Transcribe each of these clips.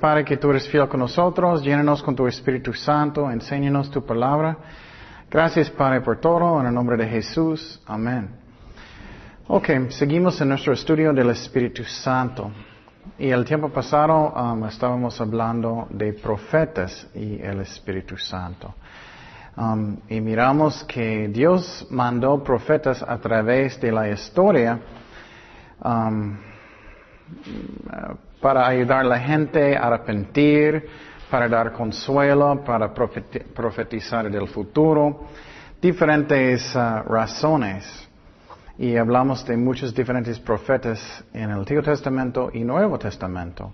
Padre, que tú eres fiel con nosotros. Llénanos con tu Espíritu Santo. Enséñanos tu palabra. Gracias, Padre, por todo. En el nombre de Jesús. Amén. Ok, seguimos en nuestro estudio del Espíritu Santo. Y el tiempo pasado um, estábamos hablando de profetas y el Espíritu Santo. Um, y miramos que Dios mandó profetas a través de la historia um, para ayudar a la gente a arrepentir, para dar consuelo, para profetizar del futuro, diferentes uh, razones. Y hablamos de muchos diferentes profetas en el Antiguo Testamento y Nuevo Testamento.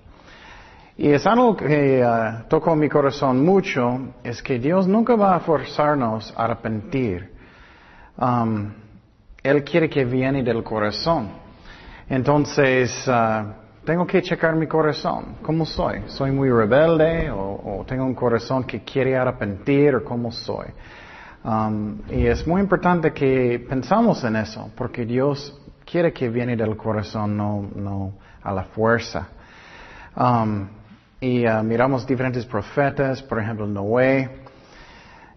Y es algo que uh, tocó mi corazón mucho, es que Dios nunca va a forzarnos a arrepentir. Um, él quiere que viene del corazón. Entonces, uh, tengo que checar mi corazón. ¿Cómo soy? ¿Soy muy rebelde o, tengo un corazón que quiere arrepentir o cómo soy? Um, y es muy importante que pensamos en eso, porque Dios quiere que viene del corazón, no, no a la fuerza. Um, y uh, miramos diferentes profetas, por ejemplo, Noé.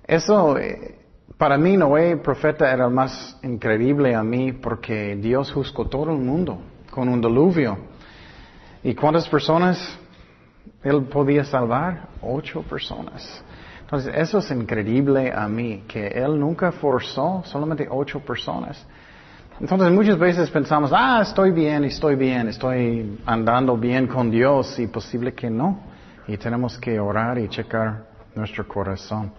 Eso, eh, para mí, Noé, profeta, era el más increíble a mí porque Dios juzgó todo el mundo con un diluvio. ¿Y cuántas personas él podía salvar? Ocho personas. Entonces, eso es increíble a mí, que él nunca forzó solamente ocho personas. Entonces muchas veces pensamos, ah, estoy bien, estoy bien, estoy andando bien con Dios y posible que no. Y tenemos que orar y checar nuestro corazón.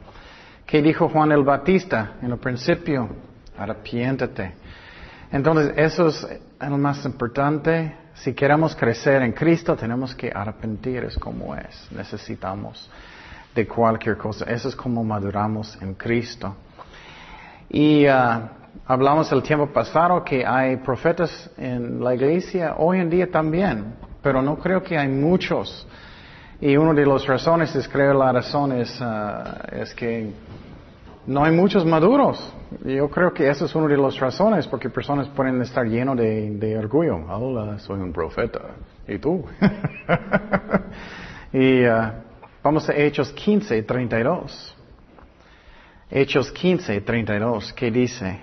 ¿Qué dijo Juan el Batista en el principio? Arrepiéntate. Entonces eso es lo más importante. Si queremos crecer en Cristo, tenemos que arrepentir, es como es. Necesitamos de cualquier cosa. Eso es como maduramos en Cristo. Y uh, Hablamos el tiempo pasado que hay profetas en la iglesia hoy en día también, pero no creo que hay muchos. Y una de las razones es, creo, la razón es, uh, es que no hay muchos maduros. Yo creo que esa es una de las razones, porque personas pueden estar llenos de, orgullo. Hola, soy un profeta. ¿Y tú? y uh, vamos a Hechos 15, 32. Hechos 15, 32, que dice,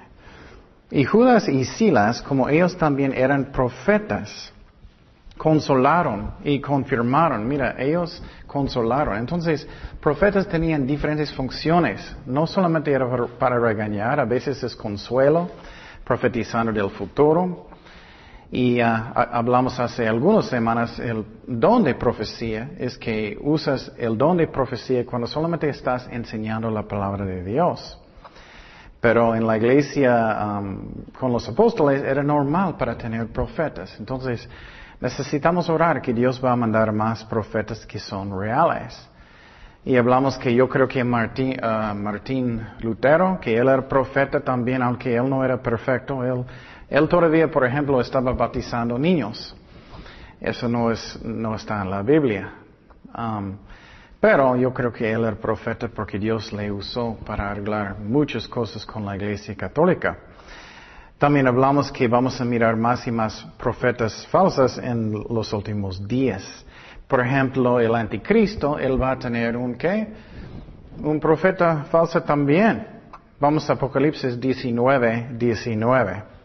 y Judas y Silas, como ellos también eran profetas, consolaron y confirmaron. Mira, ellos consolaron. Entonces, profetas tenían diferentes funciones. No solamente era para regañar, a veces es consuelo, profetizando del futuro. Y ah, hablamos hace algunas semanas, el don de profecía es que usas el don de profecía cuando solamente estás enseñando la palabra de Dios. Pero en la iglesia um, con los apóstoles era normal para tener profetas. Entonces necesitamos orar que Dios va a mandar más profetas que son reales. Y hablamos que yo creo que Martín, uh, Martín Lutero, que él era profeta también, aunque él no era perfecto, él, él todavía, por ejemplo, estaba bautizando niños. Eso no, es, no está en la Biblia. Um, pero yo creo que él era profeta porque Dios le usó para arreglar muchas cosas con la iglesia católica. También hablamos que vamos a mirar más y más profetas falsas en los últimos días. Por ejemplo, el anticristo, él va a tener un qué? Un profeta falso también. Vamos a Apocalipsis 19, 19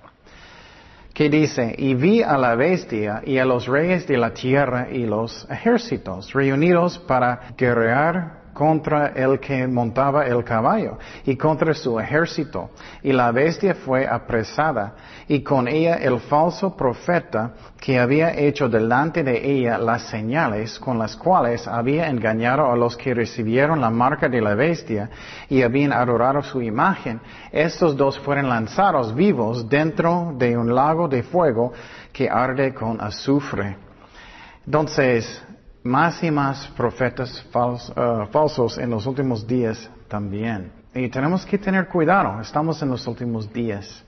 que dice, y vi a la bestia y a los reyes de la tierra y los ejércitos reunidos para guerrear contra el que montaba el caballo y contra su ejército. Y la bestia fue apresada y con ella el falso profeta que había hecho delante de ella las señales con las cuales había engañado a los que recibieron la marca de la bestia y habían adorado su imagen. Estos dos fueron lanzados vivos dentro de un lago de fuego que arde con azufre. Entonces, más y más profetas uh, falsos en los últimos días también. Y tenemos que tener cuidado, estamos en los últimos días.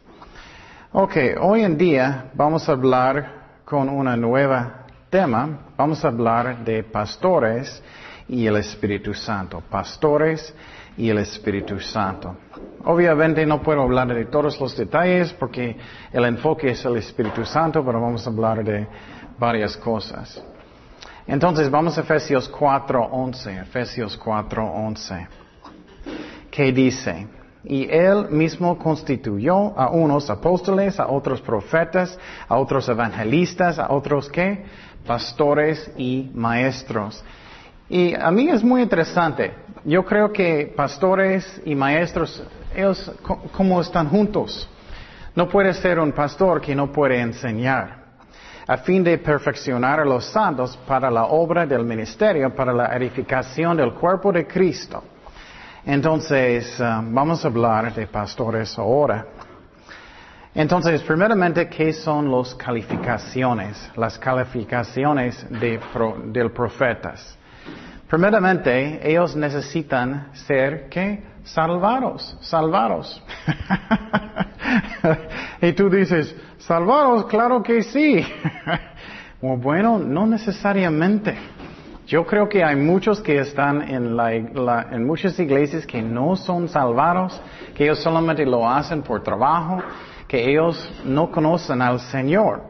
Ok, hoy en día vamos a hablar con una nueva tema, vamos a hablar de pastores y el Espíritu Santo, pastores y el Espíritu Santo. Obviamente no puedo hablar de todos los detalles porque el enfoque es el Espíritu Santo, pero vamos a hablar de varias cosas. Entonces vamos a Efesios 4:11, Efesios 4:11, que dice, y él mismo constituyó a unos apóstoles, a otros profetas, a otros evangelistas, a otros que pastores y maestros. Y a mí es muy interesante. Yo creo que pastores y maestros, ellos como están juntos. No puede ser un pastor que no puede enseñar a fin de perfeccionar a los santos para la obra del ministerio, para la edificación del cuerpo de Cristo. Entonces, uh, vamos a hablar de pastores ahora. Entonces, primeramente, ¿qué son las calificaciones? Las calificaciones de del profetas. Primeramente, ellos necesitan ser, ¿qué? Salvados, salvados. y tú dices, salvados, claro que sí. bueno, no necesariamente. Yo creo que hay muchos que están en, en muchas iglesias que no son salvados, que ellos solamente lo hacen por trabajo, que ellos no conocen al Señor.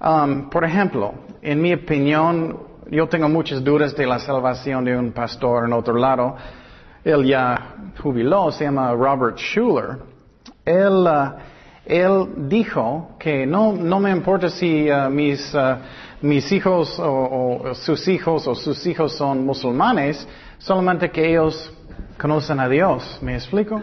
Um, por ejemplo, en mi opinión, yo tengo muchas dudas de la salvación de un pastor en otro lado. Él ya jubiló, se llama Robert Schuller. Él, uh, él dijo que no, no me importa si uh, mis, uh, mis hijos o, sus hijos o sus hijos son musulmanes, solamente que ellos conocen a Dios. ¿Me explico?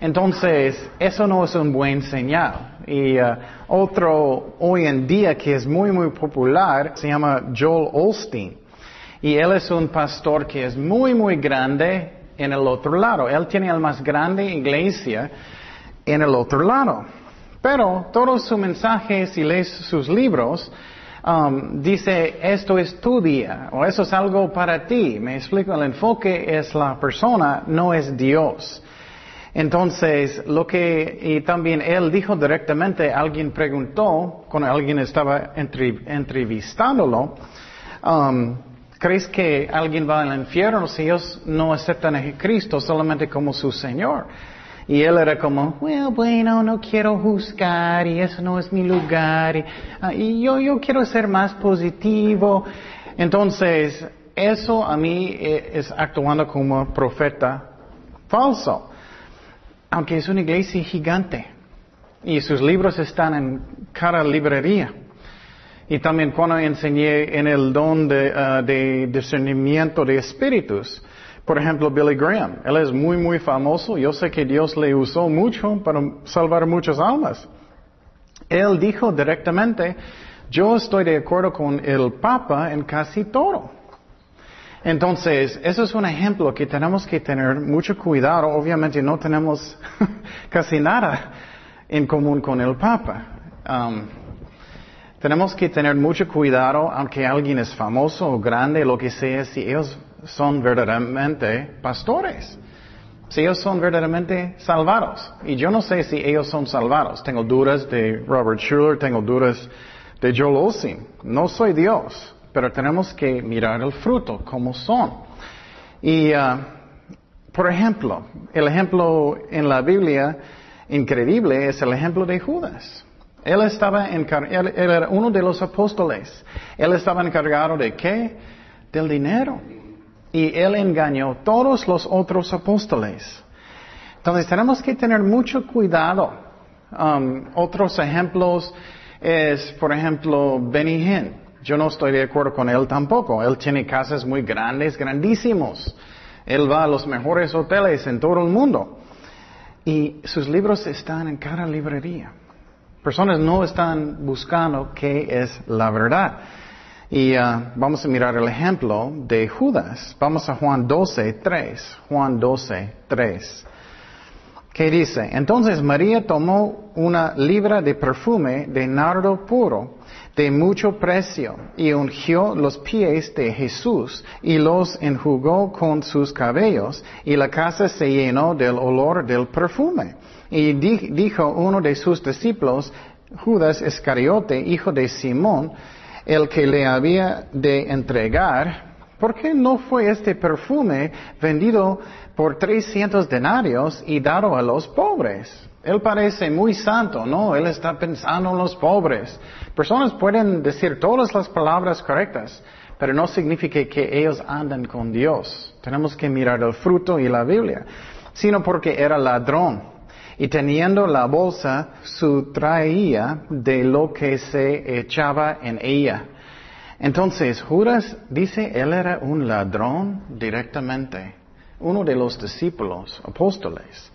Entonces, eso no es un buen señal. Y uh, otro hoy en día que es muy, muy popular se llama Joel Olstein. Y él es un pastor que es muy, muy grande en el otro lado. Él tiene la más grande iglesia en el otro lado. Pero todos sus mensajes, si lees sus libros, um, dice, esto es tu día, o eso es algo para ti. Me explico, el enfoque es la persona, no es Dios. Entonces, lo que, y también él dijo directamente, alguien preguntó, cuando alguien estaba entrevistándolo, um, ¿crees que alguien va al infierno si ellos no aceptan a Cristo solamente como su Señor? Y él era como, bueno, no quiero juzgar y eso no es mi lugar y, ah, yo, yo quiero ser más positivo. Entonces, eso a mí eh, es actuando como profeta falso. Aunque es una iglesia gigante y sus libros están en cada librería. Y también cuando enseñé en el don de, ah, de discernimiento de espíritus, por ejemplo, Billy Graham. Él es muy, muy famoso. Yo sé que Dios le usó mucho para salvar muchas almas. Él dijo directamente, yo estoy de acuerdo con el Papa en casi todo. Entonces, eso es un ejemplo que tenemos que tener mucho cuidado. Obviamente no tenemos casi nada en común con el Papa. Um, tenemos que tener mucho cuidado, aunque alguien es famoso o grande, lo que sea, si ellos son verdaderamente pastores. Si ellos son verdaderamente salvados. Y yo no sé si ellos son salvados. Tengo dudas de Robert Schuller, tengo dudas de Joel Osteen. No soy Dios, pero tenemos que mirar el fruto, como son. Y, uh, por ejemplo, el ejemplo en la Biblia increíble es el ejemplo de Judas. Él estaba encargado, él era uno de los apóstoles. Él estaba encargado de qué? Del dinero y él engañó a todos los otros apóstoles. Entonces tenemos que tener mucho cuidado. Um, otros ejemplos es, por ejemplo, Benny Hinn. Yo no estoy de acuerdo con él tampoco. Él tiene casas muy grandes, grandísimos. Él va a los mejores hoteles en todo el mundo. Y sus libros están en cada librería. Personas no están buscando qué es la verdad. Y uh, vamos a mirar el ejemplo de Judas. Vamos a Juan 12, 3. Juan 12, 3. ¿Qué dice? Entonces María tomó una libra de perfume de nardo puro, de mucho precio, y ungió los pies de Jesús, y los enjugó con sus cabellos, y la casa se llenó del olor del perfume. Y dijo uno de sus discípulos, Judas Iscariote, hijo de Simón, el que le había de entregar, ¿por qué no fue este perfume vendido por 300 denarios y dado a los pobres? Él parece muy santo, ¿no? Él está pensando en los pobres. Personas pueden decir todas las palabras correctas, pero no significa que ellos andan con Dios. Tenemos que mirar el fruto y la Biblia, sino porque era ladrón. Y teniendo la bolsa, sustraía de lo que se echaba en ella. Entonces, Judas dice, él era un ladrón directamente, uno de los discípulos, apóstoles.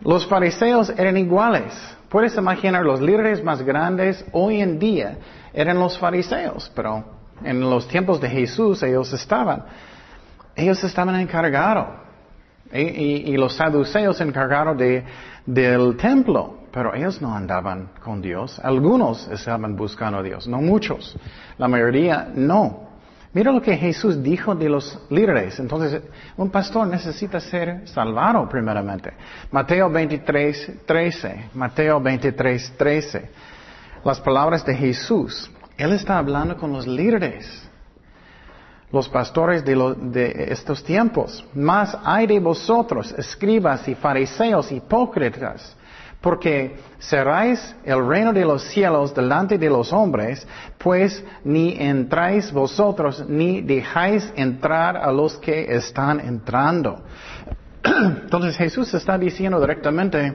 Los fariseos eran iguales. Puedes imaginar los líderes más grandes hoy en día eran los fariseos, pero en los tiempos de Jesús ellos estaban. Ellos estaban encargados. Y, los saduceos encargados de, del templo, pero ellos no andaban con Dios. Algunos estaban buscando a Dios, no muchos. La mayoría no. Mira lo que Jesús dijo de los líderes. Entonces, un pastor necesita ser salvado primeramente. Mateo 23, 13. Mateo 23, 13. Las palabras de Jesús. Él está hablando con los líderes. Los pastores de, de estos tiempos. Más hay de vosotros, escribas y fariseos hipócritas porque cerráis el reino de los cielos delante de los hombres, pues ni entráis vosotros, ni dejáis entrar a los que están entrando. Entonces Jesús está diciendo directamente,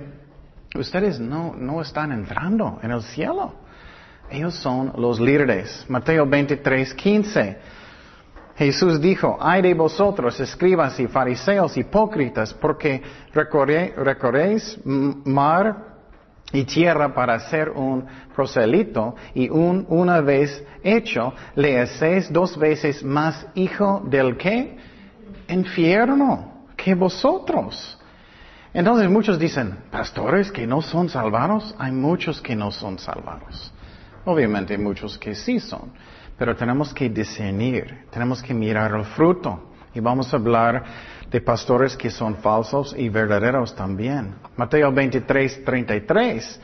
ustedes no, no están entrando en el cielo. Ellos son los líderes. Mateo 23, 15. Jesús dijo, ay de vosotros, escribas y fariseos hipócritas, porque recorréis mar y tierra para ser un proselito y un, una vez hecho, le hacéis dos veces más hijo del que? Infierno, que vosotros. Entonces muchos dicen, pastores que no son salvados, hay muchos que no son salvados. Obviamente muchos que sí son. Pero tenemos que discernir, tenemos que mirar el fruto. Y vamos a hablar de pastores que son falsos y verdaderos también. Mateo 23, 33.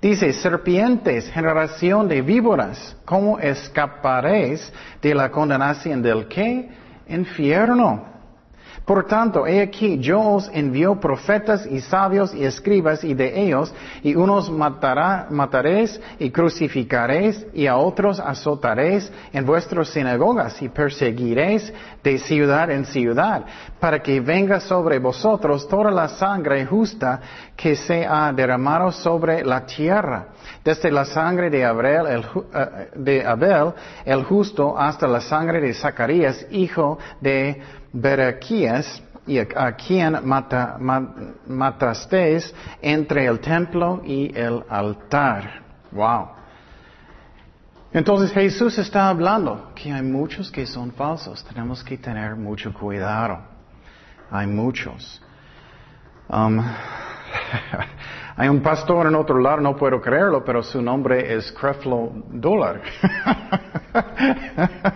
Dice, serpientes, generación de víboras, ¿cómo escaparéis de la condenación del qué? Infierno. Por tanto, he aquí, yo os envío profetas y sabios y escribas y de ellos, y unos matará, mataréis y crucificaréis, y a otros azotaréis en vuestras sinagogas y perseguiréis de ciudad en ciudad, para que venga sobre vosotros toda la sangre justa que se ha derramado sobre la tierra, desde la sangre de el, eh, de Abel, el justo, hasta la sangre de Zacarías, hijo de Berequías, y a, quien mata, matasteis entre el templo y el altar. Wow. Entonces Jesús está hablando que hay muchos que son falsos. Tenemos que tener mucho cuidado. Hay muchos. Um, hay un pastor en otro lado, no puedo creerlo, pero su nombre es Creflo Dólar.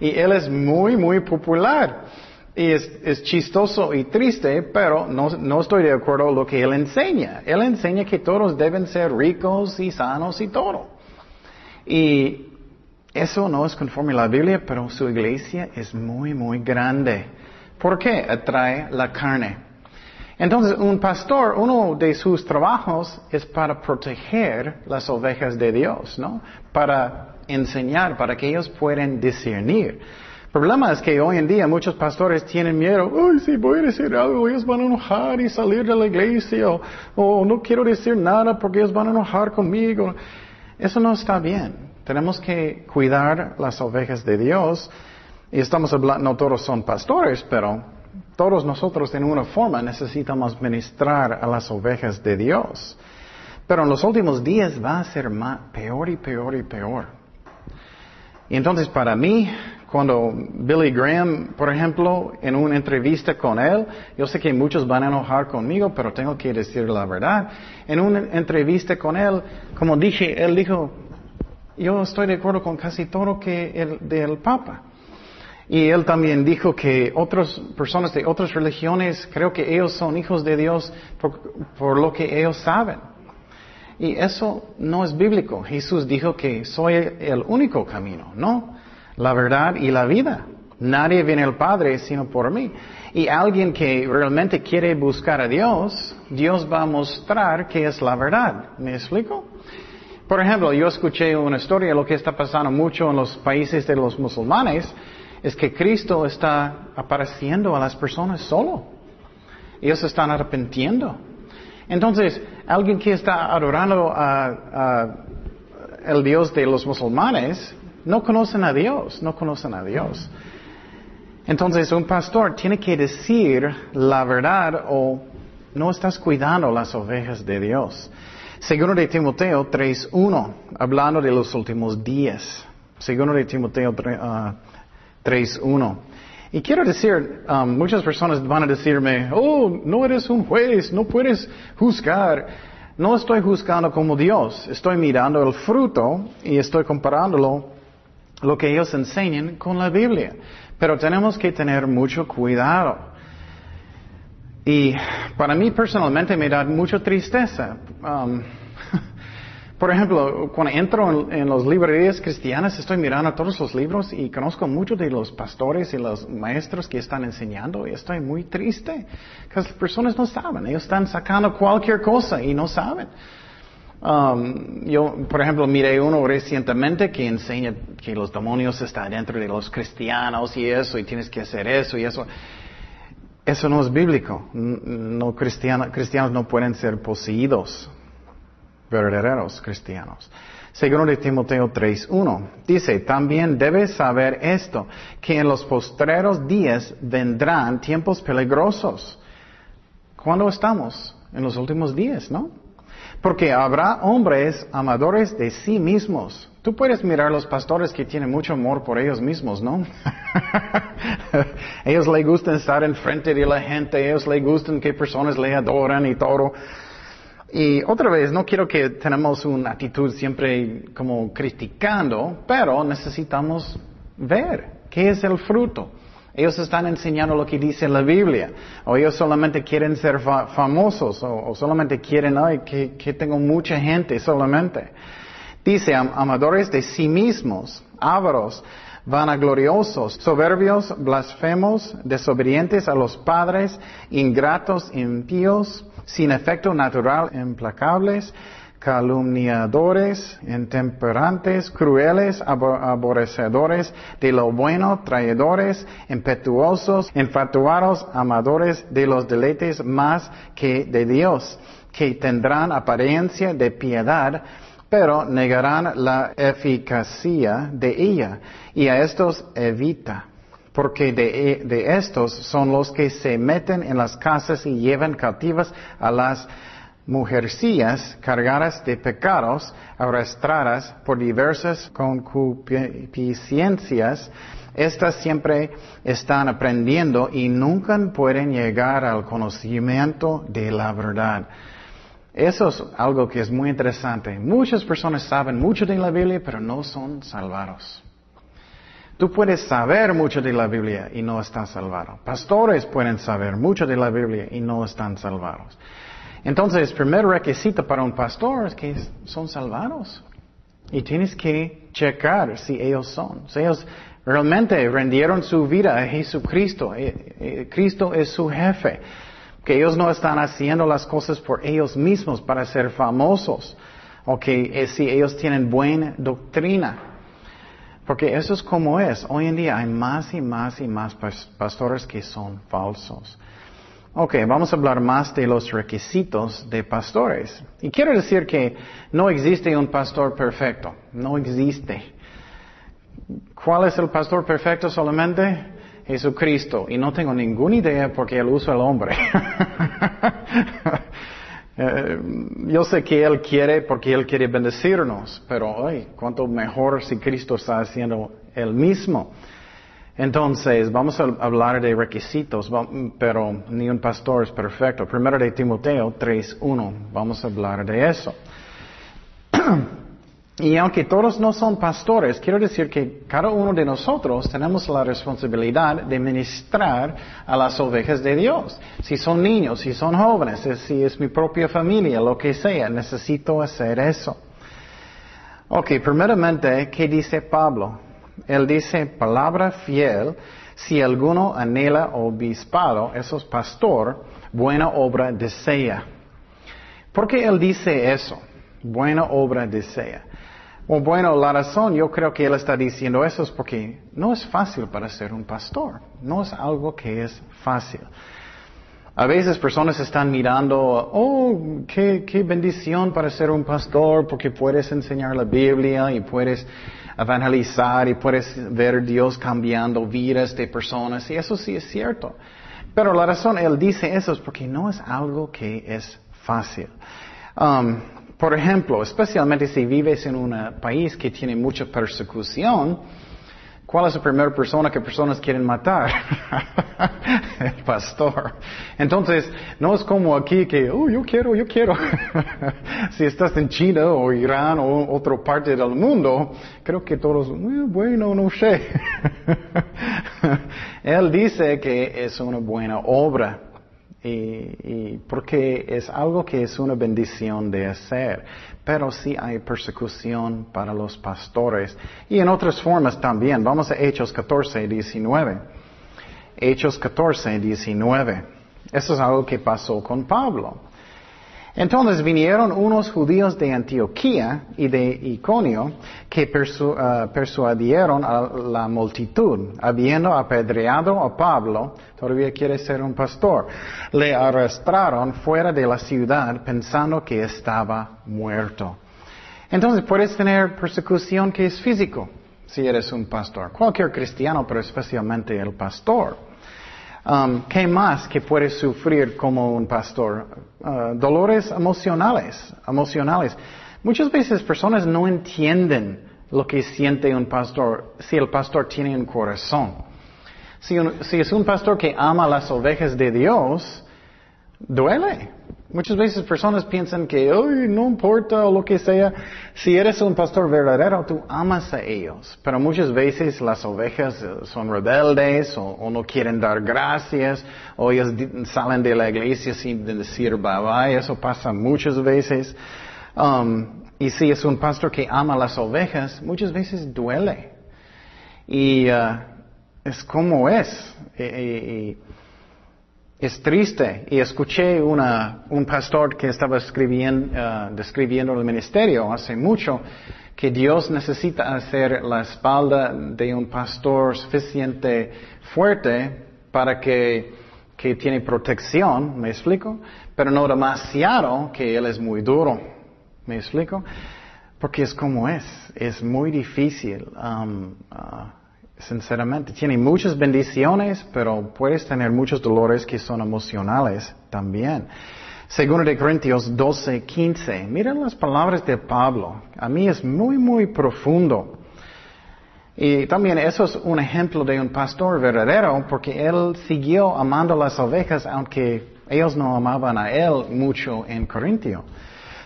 y él es muy, muy popular. Y es, chistoso y triste, pero no, no, estoy de acuerdo con lo que él enseña. Él enseña que todos deben ser ricos y sanos y todo. Y eso no es conforme a la Biblia, pero su iglesia es muy, muy grande. ¿Por qué? Atrae la carne. Entonces, un pastor, uno de sus trabajos es para proteger las ovejas de Dios, ¿no? Para enseñar, para que ellos puedan discernir. Problema es que hoy en día muchos pastores tienen miedo, ay, si voy a decir algo, ellos van a enojar y salir de la iglesia, o, no quiero decir nada porque ellos van a enojar conmigo. Eso no está bien. Tenemos que cuidar las ovejas de Dios. Y estamos hablando, no todos son pastores, pero todos nosotros en una forma necesitamos ministrar a las ovejas de Dios. Pero en los últimos días va a ser más, peor y peor y peor. Y entonces para mí, cuando Billy Graham, por ejemplo, en una entrevista con él, yo sé que muchos van a enojar conmigo, pero tengo que decir la verdad. En una entrevista con él, como dije, él dijo, yo estoy de acuerdo con casi todo que el del Papa. Y él también dijo que otras personas de otras religiones, creo que ellos son hijos de Dios por, por lo que ellos saben. Y eso no es bíblico. Jesús dijo que soy el único camino, ¿no? La verdad y la vida. Nadie viene al Padre sino por mí. Y alguien que realmente quiere buscar a Dios, Dios va a mostrar que es la verdad. ¿Me explico? Por ejemplo, yo escuché una historia, lo que está pasando mucho en los países de los musulmanes, es que Cristo está apareciendo a las personas solo. Ellos están arrepintiendo. Entonces, alguien que está adorando a, el Dios de los musulmanes, no conocen a Dios, no conocen a Dios. Entonces, un pastor tiene que decir la verdad o no estás cuidando las ovejas de Dios. Segundo de Timoteo 3.1, hablando de los últimos días. Segundo de Timoteo 3.1. Y quiero decir, um, muchas personas van a decirme, oh, no eres un juez, no puedes juzgar. No estoy juzgando como Dios, estoy mirando el fruto y estoy comparándolo, lo que ellos enseñan, con la Biblia. Pero tenemos que tener mucho cuidado. Y para mí personalmente me da mucha tristeza. Um, por ejemplo, cuando entro en, las librerías cristianas, estoy mirando todos los libros y conozco muchos de los pastores y los maestros que están enseñando y estoy muy triste. Que las personas no saben, ellos están sacando cualquier cosa y no saben. Um, yo, por ejemplo, miré uno recientemente que enseña que los demonios están dentro de los cristianos y eso, y tienes que hacer eso y eso. Eso no es bíblico. No, cristianos no pueden ser poseídos verdaderos cristianos. Segundo de Timoteo 3.1 dice, también debes saber esto, que en los postreros días vendrán tiempos peligrosos. ¿Cuándo estamos? En los últimos días, ¿no? Porque habrá hombres amadores de sí mismos. Tú puedes mirar los pastores que tienen mucho amor por ellos mismos, ¿no? ellos les gustan estar enfrente de la gente, ellos les gustan que personas le adoran y todo. Y otra vez, no quiero que tenemos una actitud siempre como criticando, pero necesitamos ver qué es el fruto. Ellos están enseñando lo que dice la Biblia, o ellos solamente quieren ser famosos, o, solamente quieren, ay, que, que tengo mucha gente solamente. Dice, amadores de sí mismos, ávaros, vanagloriosos, soberbios, blasfemos, desobedientes a los padres, ingratos, impíos, sin efecto natural, implacables, calumniadores, intemperantes, crueles, aborrecedores de lo bueno, traidores, impetuosos, infatuados, amadores de los deleites más que de Dios, que tendrán apariencia de piedad, pero negarán la eficacia de ella, y a estos evita porque de, estos son los que se meten en las casas y llevan cautivas a las mujercillas cargadas de pecados, arrastradas por diversas concupiscencias. Estas siempre están aprendiendo y nunca pueden llegar al conocimiento de la verdad. Eso es algo que es muy interesante. Muchas personas saben mucho de la Biblia, pero no son salvados. Tú puedes saber mucho de la Biblia y no están salvados. Pastores pueden saber mucho de la Biblia y no están salvados. Entonces, primer requisito para un pastor es que son salvados. Y tienes que checar si ellos son. Si ellos realmente rendieron su vida a Jesucristo. Eh, eh, Cristo es su jefe. Que ellos no están haciendo las cosas por ellos mismos para ser famosos. O que eh, si ellos tienen buena doctrina. Porque eso es como es. Hoy en día hay más y más y más pastores que son falsos. Ok, vamos a hablar más de los requisitos de pastores. Y quiero decir que no existe un pastor perfecto. No existe. ¿Cuál es el pastor perfecto solamente? Jesucristo. Y no tengo ninguna idea porque él usa el hombre. Eh, yo sé que Él quiere porque Él quiere bendecirnos, pero ay, cuánto mejor si Cristo está haciendo Él mismo. Entonces, vamos a hablar de requisitos, pero ni un pastor es perfecto. Primero de Timoteo 3.1, vamos a hablar de eso. Y aunque todos no son pastores, quiero decir que cada uno de nosotros tenemos la responsabilidad de ministrar a las ovejas de Dios. Si son niños, si son jóvenes, si es mi propia familia, lo que sea, necesito hacer eso. Ok, primeramente, ¿qué dice Pablo? Él dice, palabra fiel, si alguno anhela obispado, eso es pastor, buena obra desea. ¿Por qué él dice eso? Buena obra desea. bueno, la razón yo creo que él está diciendo eso es porque no es fácil para ser un pastor. No es algo que es fácil. A veces personas están mirando, oh, qué, qué bendición para ser un pastor porque puedes enseñar la Biblia y puedes evangelizar y puedes ver Dios cambiando vidas de personas y eso sí es cierto. Pero la razón él dice eso es porque no es algo que es fácil. Um, por ejemplo, especialmente si vives en un país que tiene mucha persecución, ¿Cuál es la primera persona que personas quieren matar? el pastor. Entonces, no es como aquí que, oh, yo quiero, yo quiero. si estás en China o Irán o otra parte del mundo, creo que todos, bueno, no sé. Él dice que es una buena obra y, porque es algo que es una bendición de hacer. Pero sí hay persecución para los pastores y en otras formas también. Vamos a Hechos 14, 19. Hechos 14, 19. Eso es algo que pasó con Pablo. Entonces vinieron unos judíos de Antioquía y de Iconio que ah, persuadieron a la multitud, habiendo apedreado a Pablo, todavía quiere ser un pastor, le arrastraron fuera de la ciudad pensando que estaba muerto. Entonces puedes tener persecución que es físico si eres un pastor, cualquier cristiano, pero especialmente el pastor. Um, ¿Qué más que puedes sufrir como un pastor? Uh, dolores emocionales, emocionales. Muchas veces personas no entienden lo que siente un pastor si el pastor tiene un corazón. Si, si es un pastor que ama las ovejas de Dios, duele. Muchas veces personas piensan que, no importa lo que sea, si eres un pastor verdadero, tú amas a ellos. Pero muchas veces las ovejas eh, son rebeldes o, no quieren dar gracias o ellas salen de la iglesia sin decir bye bye. Eso pasa muchas veces. Um, y si es un pastor que ama las ovejas, muchas veces duele. Y uh, es como es. y, es triste. Y escuché una, un pastor que estaba escribiendo, uh, describiendo el ministerio hace mucho que Dios necesita hacer la espalda de un pastor suficiente fuerte para que, que tiene protección, ¿me explico? Pero no demasiado que él es muy duro, ¿me explico? Porque es como es, es muy difícil. Um, uh, sinceramente. Tiene muchas bendiciones, pero puedes tener muchos dolores que son emocionales también. Segundo de Corintios 12, 15. Miren las palabras de Pablo. A mí es muy, muy profundo. Y también eso es un ejemplo de un pastor verdadero porque él siguió amando las ovejas aunque ellos no amaban a él mucho en Corintio.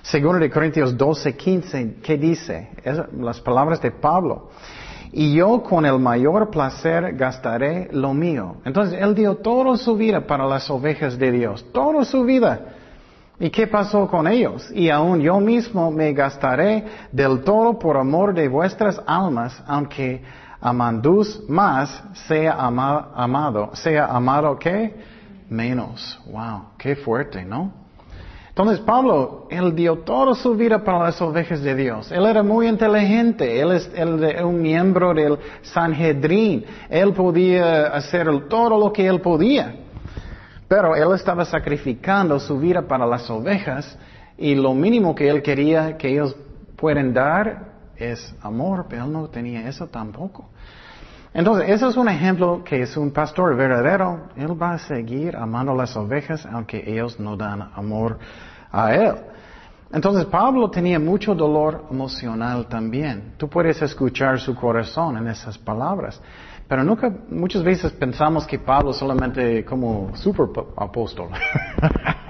Segundo de Corintios 12, 15, ¿qué dice? las palabras de Pablo y yo con el mayor placer gastaré lo mío. Entonces él dio toda su vida para las ovejas de Dios, toda su vida. ¿Y qué pasó con ellos? Y aún yo mismo me gastaré del todo por amor de vuestras almas, aunque amandus más sea amado, sea amado que menos. Wow, qué fuerte, ¿no? Entonces Pablo, él dio toda su vida para las ovejas de Dios. Él era muy inteligente, él es un miembro del Sanhedrin. Él podía hacer todo lo que él podía. Pero él estaba sacrificando su vida para las ovejas y lo mínimo que él quería que ellos puedan dar es amor, pero él no tenía eso tampoco. Entonces, eso es un ejemplo que es un pastor verdadero. Él va a seguir amando las ovejas aunque ellos no dan amor a él. Entonces, Pablo tenía mucho dolor emocional también. Tú puedes escuchar su corazón en esas palabras. Pero nunca, muchas veces pensamos que Pablo solamente como super apóstol.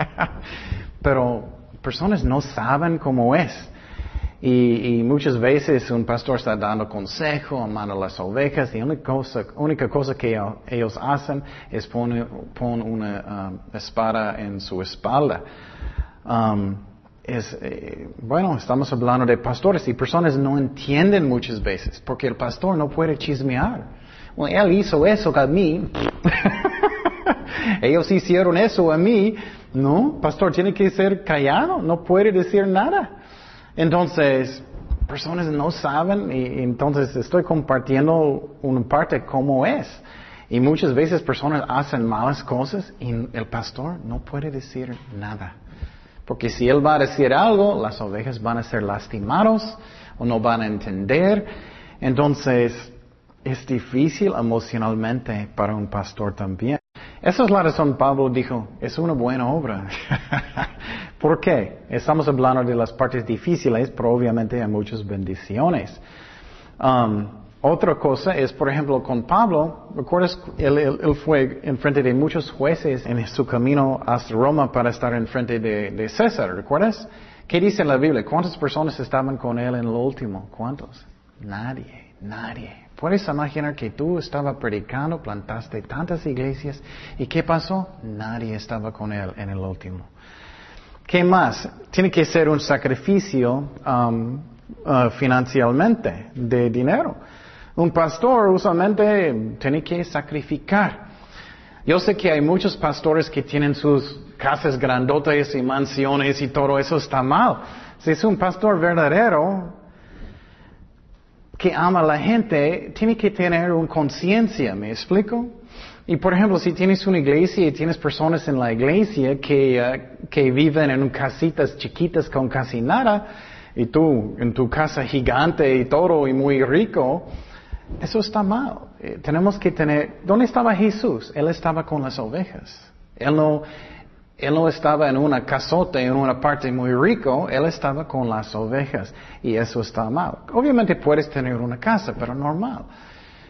Pero personas no saben cómo es. Y, muchas veces un pastor está dando consejo, amando las ovejas, y la única cosa, única cosa que ellos hacen es poner, una um, espada en su espalda. Um, es, eh, bueno, estamos hablando de pastores y personas no entienden muchas veces, porque el pastor no puede chismear. Bueno, él hizo eso a mí. Ellos hicieron eso a mí. No, pastor tiene que ser callado, no puede decir nada. Entonces, personas no saben y entonces estoy compartiendo una parte cómo es. Y muchas veces personas hacen malas cosas y el pastor no puede decir nada. Porque si él va a decir algo, las ovejas van a ser lastimados o no van a entender. Entonces, es difícil emocionalmente para un pastor también. Esa es la razón Pablo dijo, es una buena obra. ¿Por qué? Estamos hablando de las partes difíciles, pero obviamente hay muchas bendiciones. Um, otra cosa es, por ejemplo, con Pablo, ¿recuerdas? Él, él, fue en frente de muchos jueces en su camino hasta Roma para estar en frente de, de César, ¿recuerdas? ¿Qué dice la Biblia? ¿Cuántas personas estaban con él en lo último? ¿Cuántos? Nadie, nadie. ¿Puedes imaginar que tú estabas predicando, plantaste tantas iglesias y qué pasó? Nadie estaba con él en el último. ¿Qué más? Tiene que ser un sacrificio um, uh, financieramente de dinero. Un pastor usualmente tiene que sacrificar. Yo sé que hay muchos pastores que tienen sus casas grandotas y mansiones y todo eso está mal. Si es un pastor verdadero que ama a la gente, tiene que tener una conciencia, ¿me explico? Y por ejemplo, si tienes una iglesia y tienes personas en la iglesia que, uh, que viven en casitas chiquitas con casi nada, y tú en tu casa gigante y todo y muy rico, eso está mal. Eh, tenemos que tener, ¿dónde estaba Jesús? Él estaba con las ovejas. Él no, él no estaba en una casota, en una parte muy rico, él estaba con las ovejas. Y eso está mal. Obviamente puedes tener una casa, pero normal.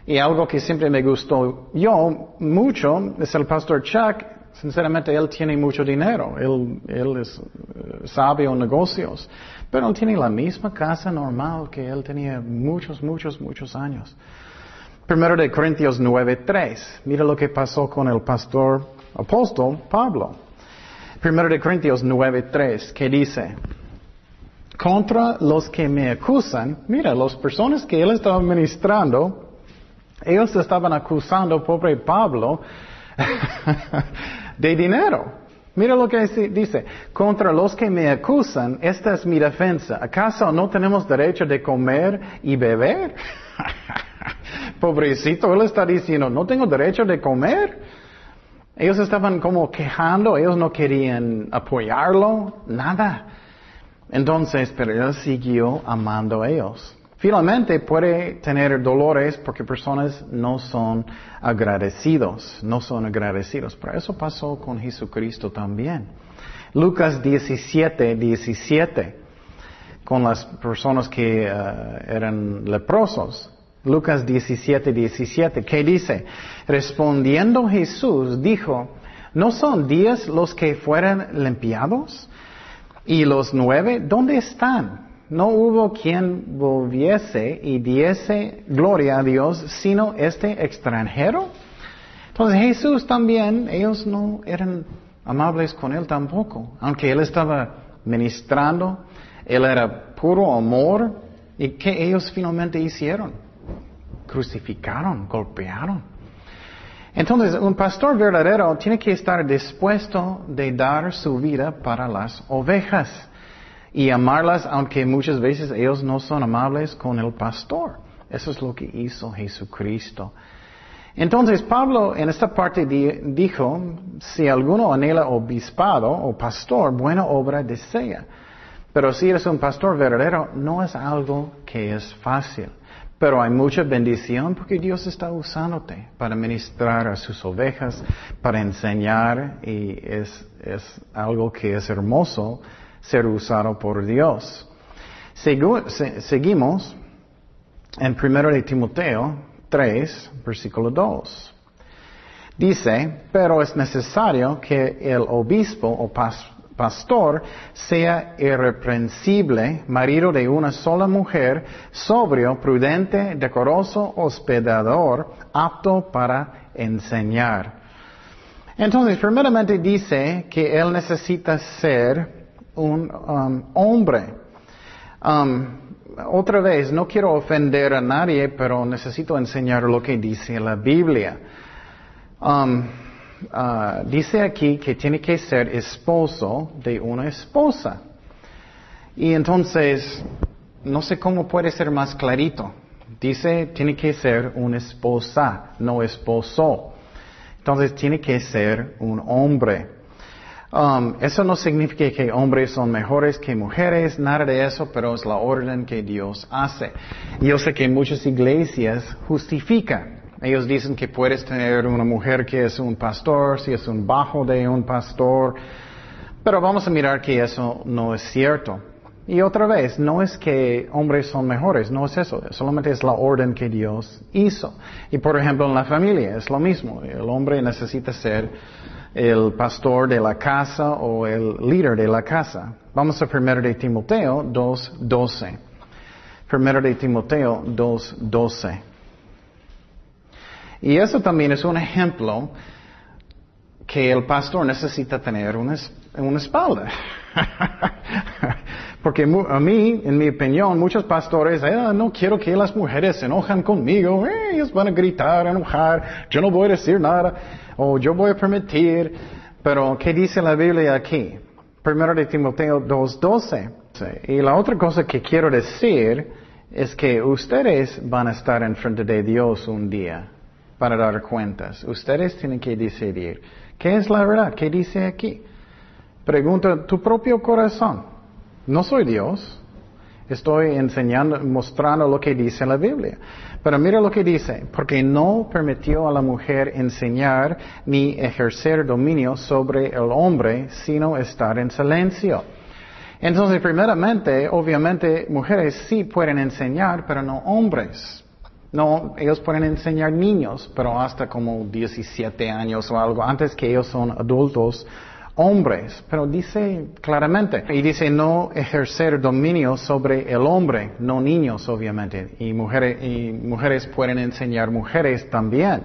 Y algo que siempre me gustó yo mucho es el pastor Chuck. Sinceramente, él tiene mucho dinero. Él, él es uh, sabio en negocios. Pero él tiene la misma casa normal que él tenía muchos, muchos, muchos años. Primero de Corintios 9.3. Mira lo que pasó con el pastor apóstol Pablo. Primero de Corintios 9.3, que dice, contra los que me acusan, mira, las personas que él estaba ministrando, ellos estaban acusando pobre Pablo de dinero. Mira lo que dice, contra los que me acusan, esta es mi defensa. ¿Acaso no tenemos derecho de comer y beber? Pobrecito, él está diciendo, no tengo derecho de comer. Ellos estaban como quejando, ellos no querían apoyarlo, nada. Entonces, pero él siguió amando a ellos. Finalmente puede tener dolores porque personas no son agradecidos, no son agradecidos. Pero eso pasó con Jesucristo también. Lucas 17, 17, con las personas que eh, eran leprosos. Lucas 17, 17, ¿qué dice? Respondiendo Jesús dijo, ¿no son diez los que fueran limpiados? ¿Y los nueve dónde están? no hubo quien volviese y diese gloria a Dios sino este extranjero. Entonces Jesús también, ellos no eran amables con él tampoco, aunque él estaba ministrando, él era puro amor. ¿Y qué ellos finalmente hicieron? Crucificaron, golpearon. Entonces, un pastor verdadero tiene que estar dispuesto de dar su vida para las ovejas y amarlas aunque muchas veces ellos no son amables con el pastor. Eso es lo que hizo Jesucristo. Entonces Pablo en esta parte dijo, si alguno anhela obispado o pastor, buena obra desea. Pero si eres un pastor verdadero, no es algo que es fácil. Pero hay mucha bendición porque Dios está usándote para ministrar a sus ovejas, para enseñar y es, es algo que es hermoso ser usado por Dios. seguimos en 1 de Timoteo 3, versículo 2. Dice, pero es necesario que el obispo o pastor sea irreprensible, marido de una sola mujer, sobrio, prudente, decoroso, hospedador, apto para enseñar. Entonces, primeramente dice que él necesita ser un um, hombre. Um, otra vez, no quiero ofender a nadie, pero necesito enseñar lo que dice la Biblia. Um, uh, dice aquí que tiene que ser esposo de una esposa. Y entonces, no sé cómo puede ser más clarito. Dice, tiene que ser una esposa, no esposo. Entonces, tiene que ser un hombre. Um, eso no significa que hombres son mejores que mujeres, nada de eso, pero es la orden que Dios hace. Yo sé que muchas iglesias justifican. Ellos dicen que puedes tener una mujer que es un pastor, si es un bajo de un pastor, pero vamos a mirar que eso no es cierto. Y otra vez, no es que hombres son mejores, no es eso, solamente es la orden que Dios hizo. Y por ejemplo en la familia es lo mismo, el hombre necesita ser el pastor de la casa o el líder de la casa. Vamos a 1 de Timoteo 2.12. 1 de Timoteo 2.12. Y eso también es un ejemplo que el pastor necesita tener una, una espalda. Porque a mí, en mi opinión, muchos pastores, ah, no quiero que las mujeres se enojan conmigo, eh, ellos van a gritar, enojar, yo no voy a decir nada, o yo voy a permitir. Pero, ¿qué dice la Biblia aquí? Primero de Timoteo 2.12. Y la otra cosa que quiero decir es que ustedes van a estar en frente de Dios un día para dar cuentas. Ustedes tienen que decidir. ¿Qué es la verdad? ¿Qué dice aquí? Pregunta tu propio corazón. No soy Dios. Estoy enseñando, mostrando lo que dice la Biblia. Pero mira lo que dice, porque no permitió a la mujer enseñar ni ejercer dominio sobre el hombre, sino estar en silencio. Entonces, primeramente, obviamente, mujeres sí pueden enseñar, pero no hombres. No, ellos pueden enseñar niños, pero hasta como 17 años o algo, antes que ellos son adultos hombres, pero dice claramente, y dice no ejercer dominio sobre el hombre, no niños obviamente, y mujeres, y mujeres pueden enseñar mujeres también.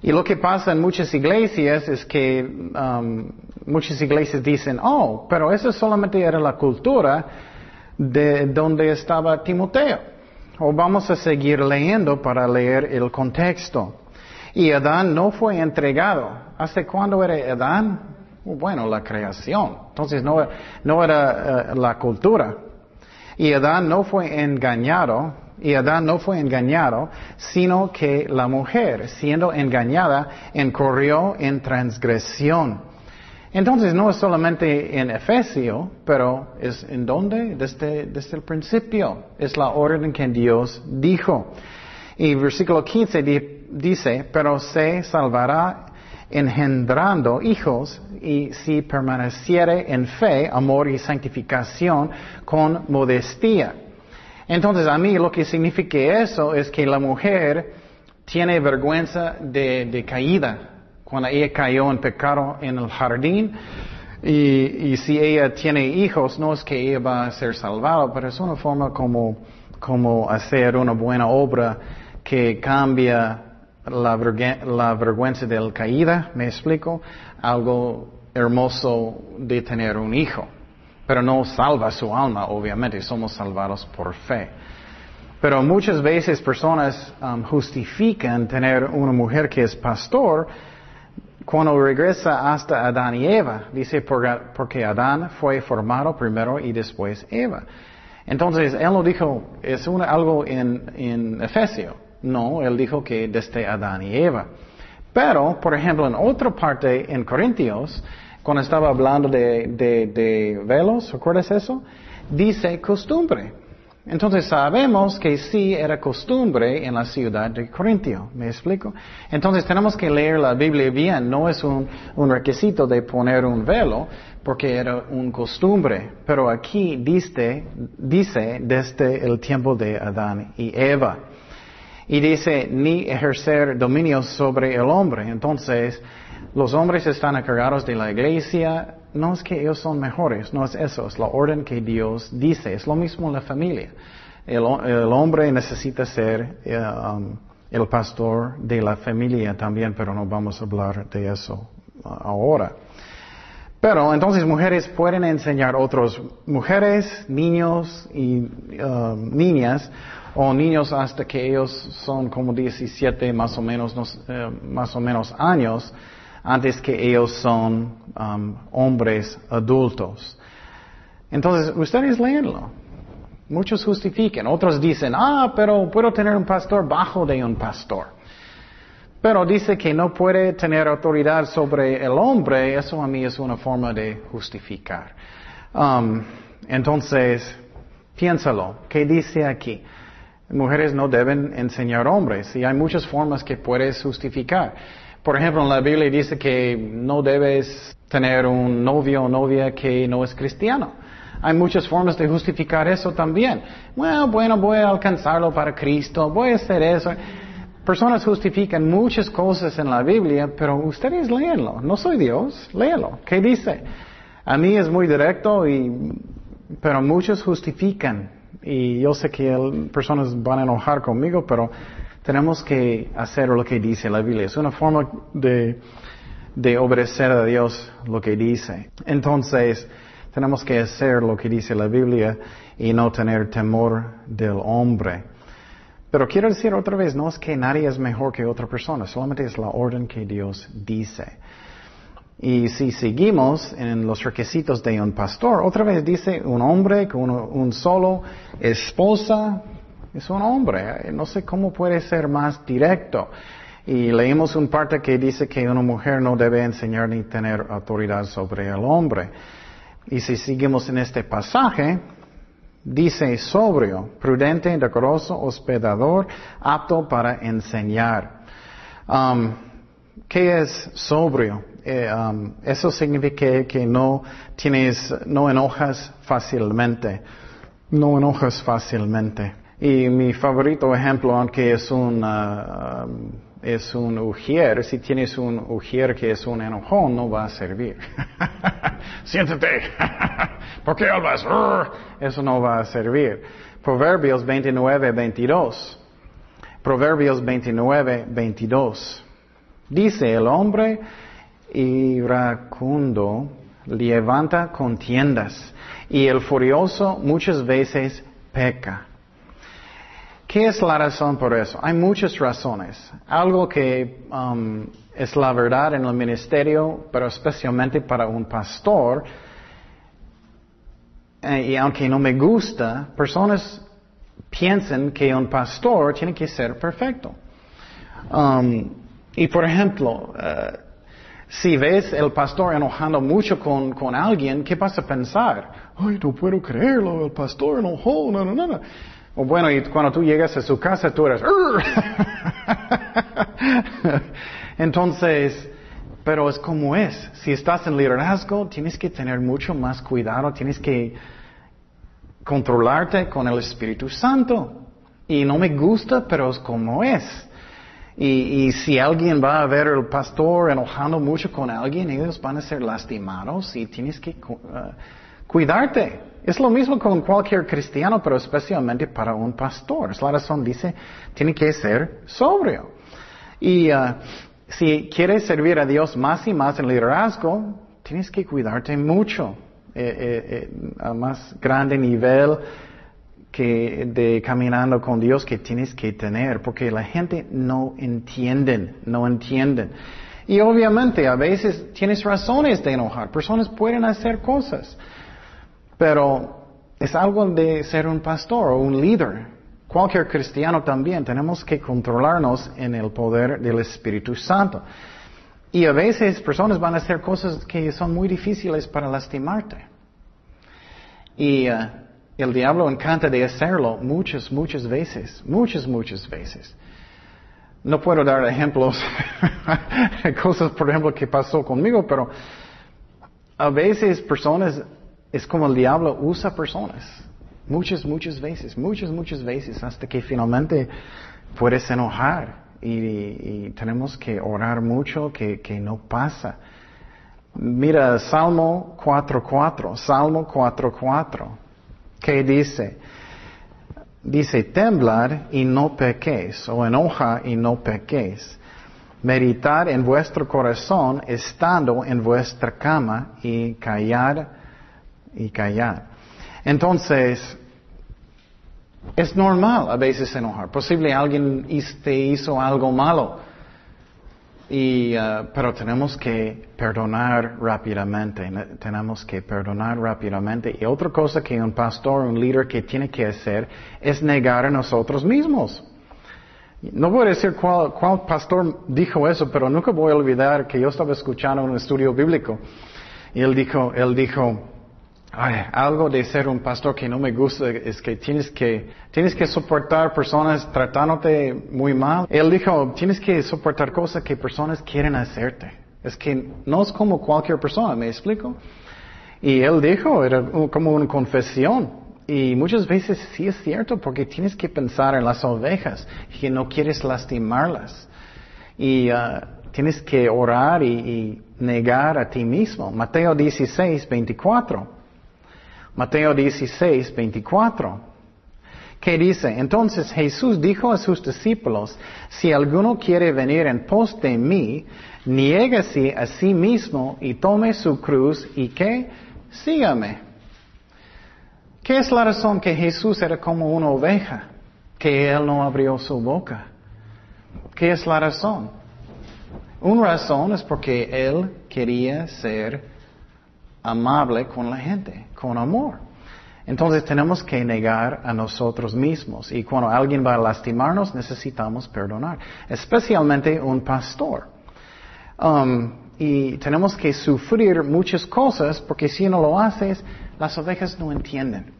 Y lo que pasa en muchas iglesias es que um, muchas iglesias dicen, oh, pero eso solamente era la cultura de donde estaba Timoteo. O vamos a seguir leyendo para leer el contexto. Y Adán no fue entregado. ¿Hasta cuándo era Adán? Bueno, la creación. Entonces no, era eh, la cultura. Y Adán no fue engañado, y no fue engañado, sino que la mujer, siendo engañada, encorrió en transgresión. Entonces no es solamente en Efesio, pero es en donde, desde, desde el principio, es la orden que Dios dijo. Y versículo 15 dice, pero se salvará engendrando hijos y si permaneciere en fe, amor y santificación con modestia. Entonces a mí lo que significa eso es que la mujer tiene vergüenza de, caída. Cuando ella cayó en pecado en el jardín, y, si ella tiene hijos, no es que ella va a ser salvada, pero es una forma como, como hacer una buena obra que cambia la, vergüenza la caída, me explico, algo hermoso de tener un hijo. Pero no salva su alma, obviamente, somos salvados por fe. Pero muchas veces personas um, justifican tener una mujer que es pastor cuando regresa hasta Adán y Eva. Dice porque Adán fue formado primero y después Eva. Entonces, él lo dijo, es algo en, en Efesio. No, él dijo que desde Adán y Eva. Pero, por ejemplo, en otra parte, en Corintios, cuando estaba hablando de, de, velos, ¿recuerdas eso? Dice costumbre. Entonces sabemos que sí era costumbre en la ciudad de Corintio. ¿Me explico? Entonces tenemos que leer la Biblia bien. No es un, un requisito de poner un velo porque era un costumbre. Pero aquí dice, dice desde el tiempo de Adán y Eva. Y dice, ni ejercer dominio sobre el hombre. Entonces, los hombres están encargados de la iglesia. No es que ellos son mejores, no es eso, es la orden que Dios dice. Es lo mismo en la familia. El, hombre necesita ser eh, um, el pastor de la familia también, pero no vamos a hablar de eso uh, ahora. Pero entonces mujeres pueden enseñar a otros mujeres, niños y um, niñas o niños hasta que ellos son como 17 más o menos, eh, más o menos años, antes que ellos son um, hombres adultos. Entonces, ustedes léenlo. Muchos justifican. Otros dicen, ah, pero puedo tener un pastor bajo de un pastor. Pero dice que no puede tener autoridad sobre el hombre. Eso a mí es una forma de justificar. Um, entonces, piénsalo. ¿Qué dice aquí? Mujeres no deben enseñar hombres. Y hay muchas formas que puedes justificar. Por ejemplo, en la Biblia dice que no debes tener un novio o novia que no es cristiano. Hay muchas formas de justificar eso también. Bueno, bueno, voy a alcanzarlo para Cristo, voy a hacer eso. Personas justifican muchas cosas en la Biblia, pero ustedes léanlo. No soy Dios, léelo. ¿Qué dice? A mí es muy directo, y, pero muchos justifican. Y yo sé que personas van a enojar conmigo, pero tenemos que hacer lo que dice la Biblia. Es una forma de, de obedecer a Dios lo que dice. Entonces, tenemos que hacer lo que dice la Biblia y no tener temor del hombre. Pero quiero decir otra vez, no es que nadie es mejor que otra persona, solamente es la orden que Dios dice. Y si seguimos en los requisitos de un pastor, otra vez dice un hombre con un solo esposa, es un hombre, no sé cómo puede ser más directo. Y leímos un parte que dice que una mujer no debe enseñar ni tener autoridad sobre el hombre. Y si seguimos en este pasaje, dice sobrio, prudente, decoroso, hospedador, apto para enseñar. Um, ¿Qué es sobrio? Eh, um, eso significa que no tienes, no enojas fácilmente. No enojas fácilmente. Y mi favorito ejemplo, aunque es un, um, es un ujier, si tienes un ujier que es un enojón, no va a servir. Siéntate. ¿Por qué hablas? Eso no va a servir. Proverbios 29, 22. Proverbios 29, 22. Dice el hombre iracundo levanta contiendas y el furioso muchas veces peca. ¿Qué es la razón por eso? Hay muchas razones. Algo que um, es la verdad en el ministerio, pero especialmente para un pastor, eh, y aunque no me gusta, personas piensan que un pastor tiene que ser perfecto. Um, y por ejemplo, uh, si ves el pastor enojando mucho con, con, alguien, ¿qué vas a pensar? Ay, no puedo creerlo, el pastor enojó, no, no, no. O bueno, y cuando tú llegas a su casa, tú eres... Entonces, pero es como es. Si estás en liderazgo, tienes que tener mucho más cuidado, tienes que controlarte con el Espíritu Santo. Y no me gusta, pero es como es. Y, si alguien va a ver al pastor enojando mucho con alguien, ellos van a ser lastimados y tienes que uh, cuidarte. Es lo mismo con cualquier cristiano, pero especialmente para un pastor. Es la razón, dice, tiene que ser sobrio. Y uh, si quieres servir a Dios más y más en liderazgo, tienes que cuidarte mucho, eh, eh, eh, a más grande nivel que de caminando con Dios que tienes que tener, porque la gente no entiende, no entienden. Y obviamente a veces tienes razones de enojar, personas pueden hacer cosas. Pero es algo de ser un pastor o un líder. Cualquier cristiano también tenemos que controlarnos en el poder del Espíritu Santo. Y a veces personas van a hacer cosas que son muy difíciles para lastimarte. Y uh, el diablo encanta de hacerlo muchas, muchas veces, muchas, muchas veces. No puedo dar ejemplos, cosas, por ejemplo, que pasó conmigo, pero a veces personas es como el diablo usa personas. Muchas, muchas veces, muchas, muchas veces, hasta que finalmente puedes enojar y, tenemos que orar mucho que, que no pasa. Mira, Salmo 4.4, Salmo 4.4, ¿qué dice? Dice, temblar y no pequéis, o enoja y no pequéis. Meditar en vuestro corazón estando en vuestra cama y callar y callar. Entonces, es normal a veces enojar. Posible alguien te hizo algo malo Y, uh, pero tenemos que perdonar rápidamente, tenemos que perdonar rápidamente. Y otra cosa que un pastor, un líder que tiene que hacer es negar a nosotros mismos. No voy a decir cuál, cuál pastor dijo eso, pero nunca voy a olvidar que yo estaba escuchando un estudio bíblico. Y él dijo, él dijo, Ay, algo de ser un pastor que no me gusta es que tienes que, tienes que soportar personas tratándote muy mal. Él dijo, tienes que soportar cosas que personas quieren hacerte. Es que no es como cualquier persona, ¿me explico? Y él dijo, era como una confesión. Y muchas veces sí es cierto porque tienes que pensar en las ovejas, que no quieres lastimarlas. Y uh, tienes que orar y, y negar a ti mismo. Mateo 16, 24. Mateo 16, 24. ¿Qué dice? Entonces Jesús dijo a sus discípulos, si alguno quiere venir en pos de mí, niégase a sí mismo y tome su cruz y que sígame. ¿Qué es la razón que Jesús era como una oveja? Que él no abrió su boca. ¿Qué es la razón? Una razón es porque él quería ser amable con la gente, con amor. Entonces tenemos que negar a nosotros mismos y cuando alguien va a lastimarnos necesitamos perdonar, especialmente un pastor. Um, y tenemos que sufrir muchas cosas porque si no lo haces, las ovejas no entienden.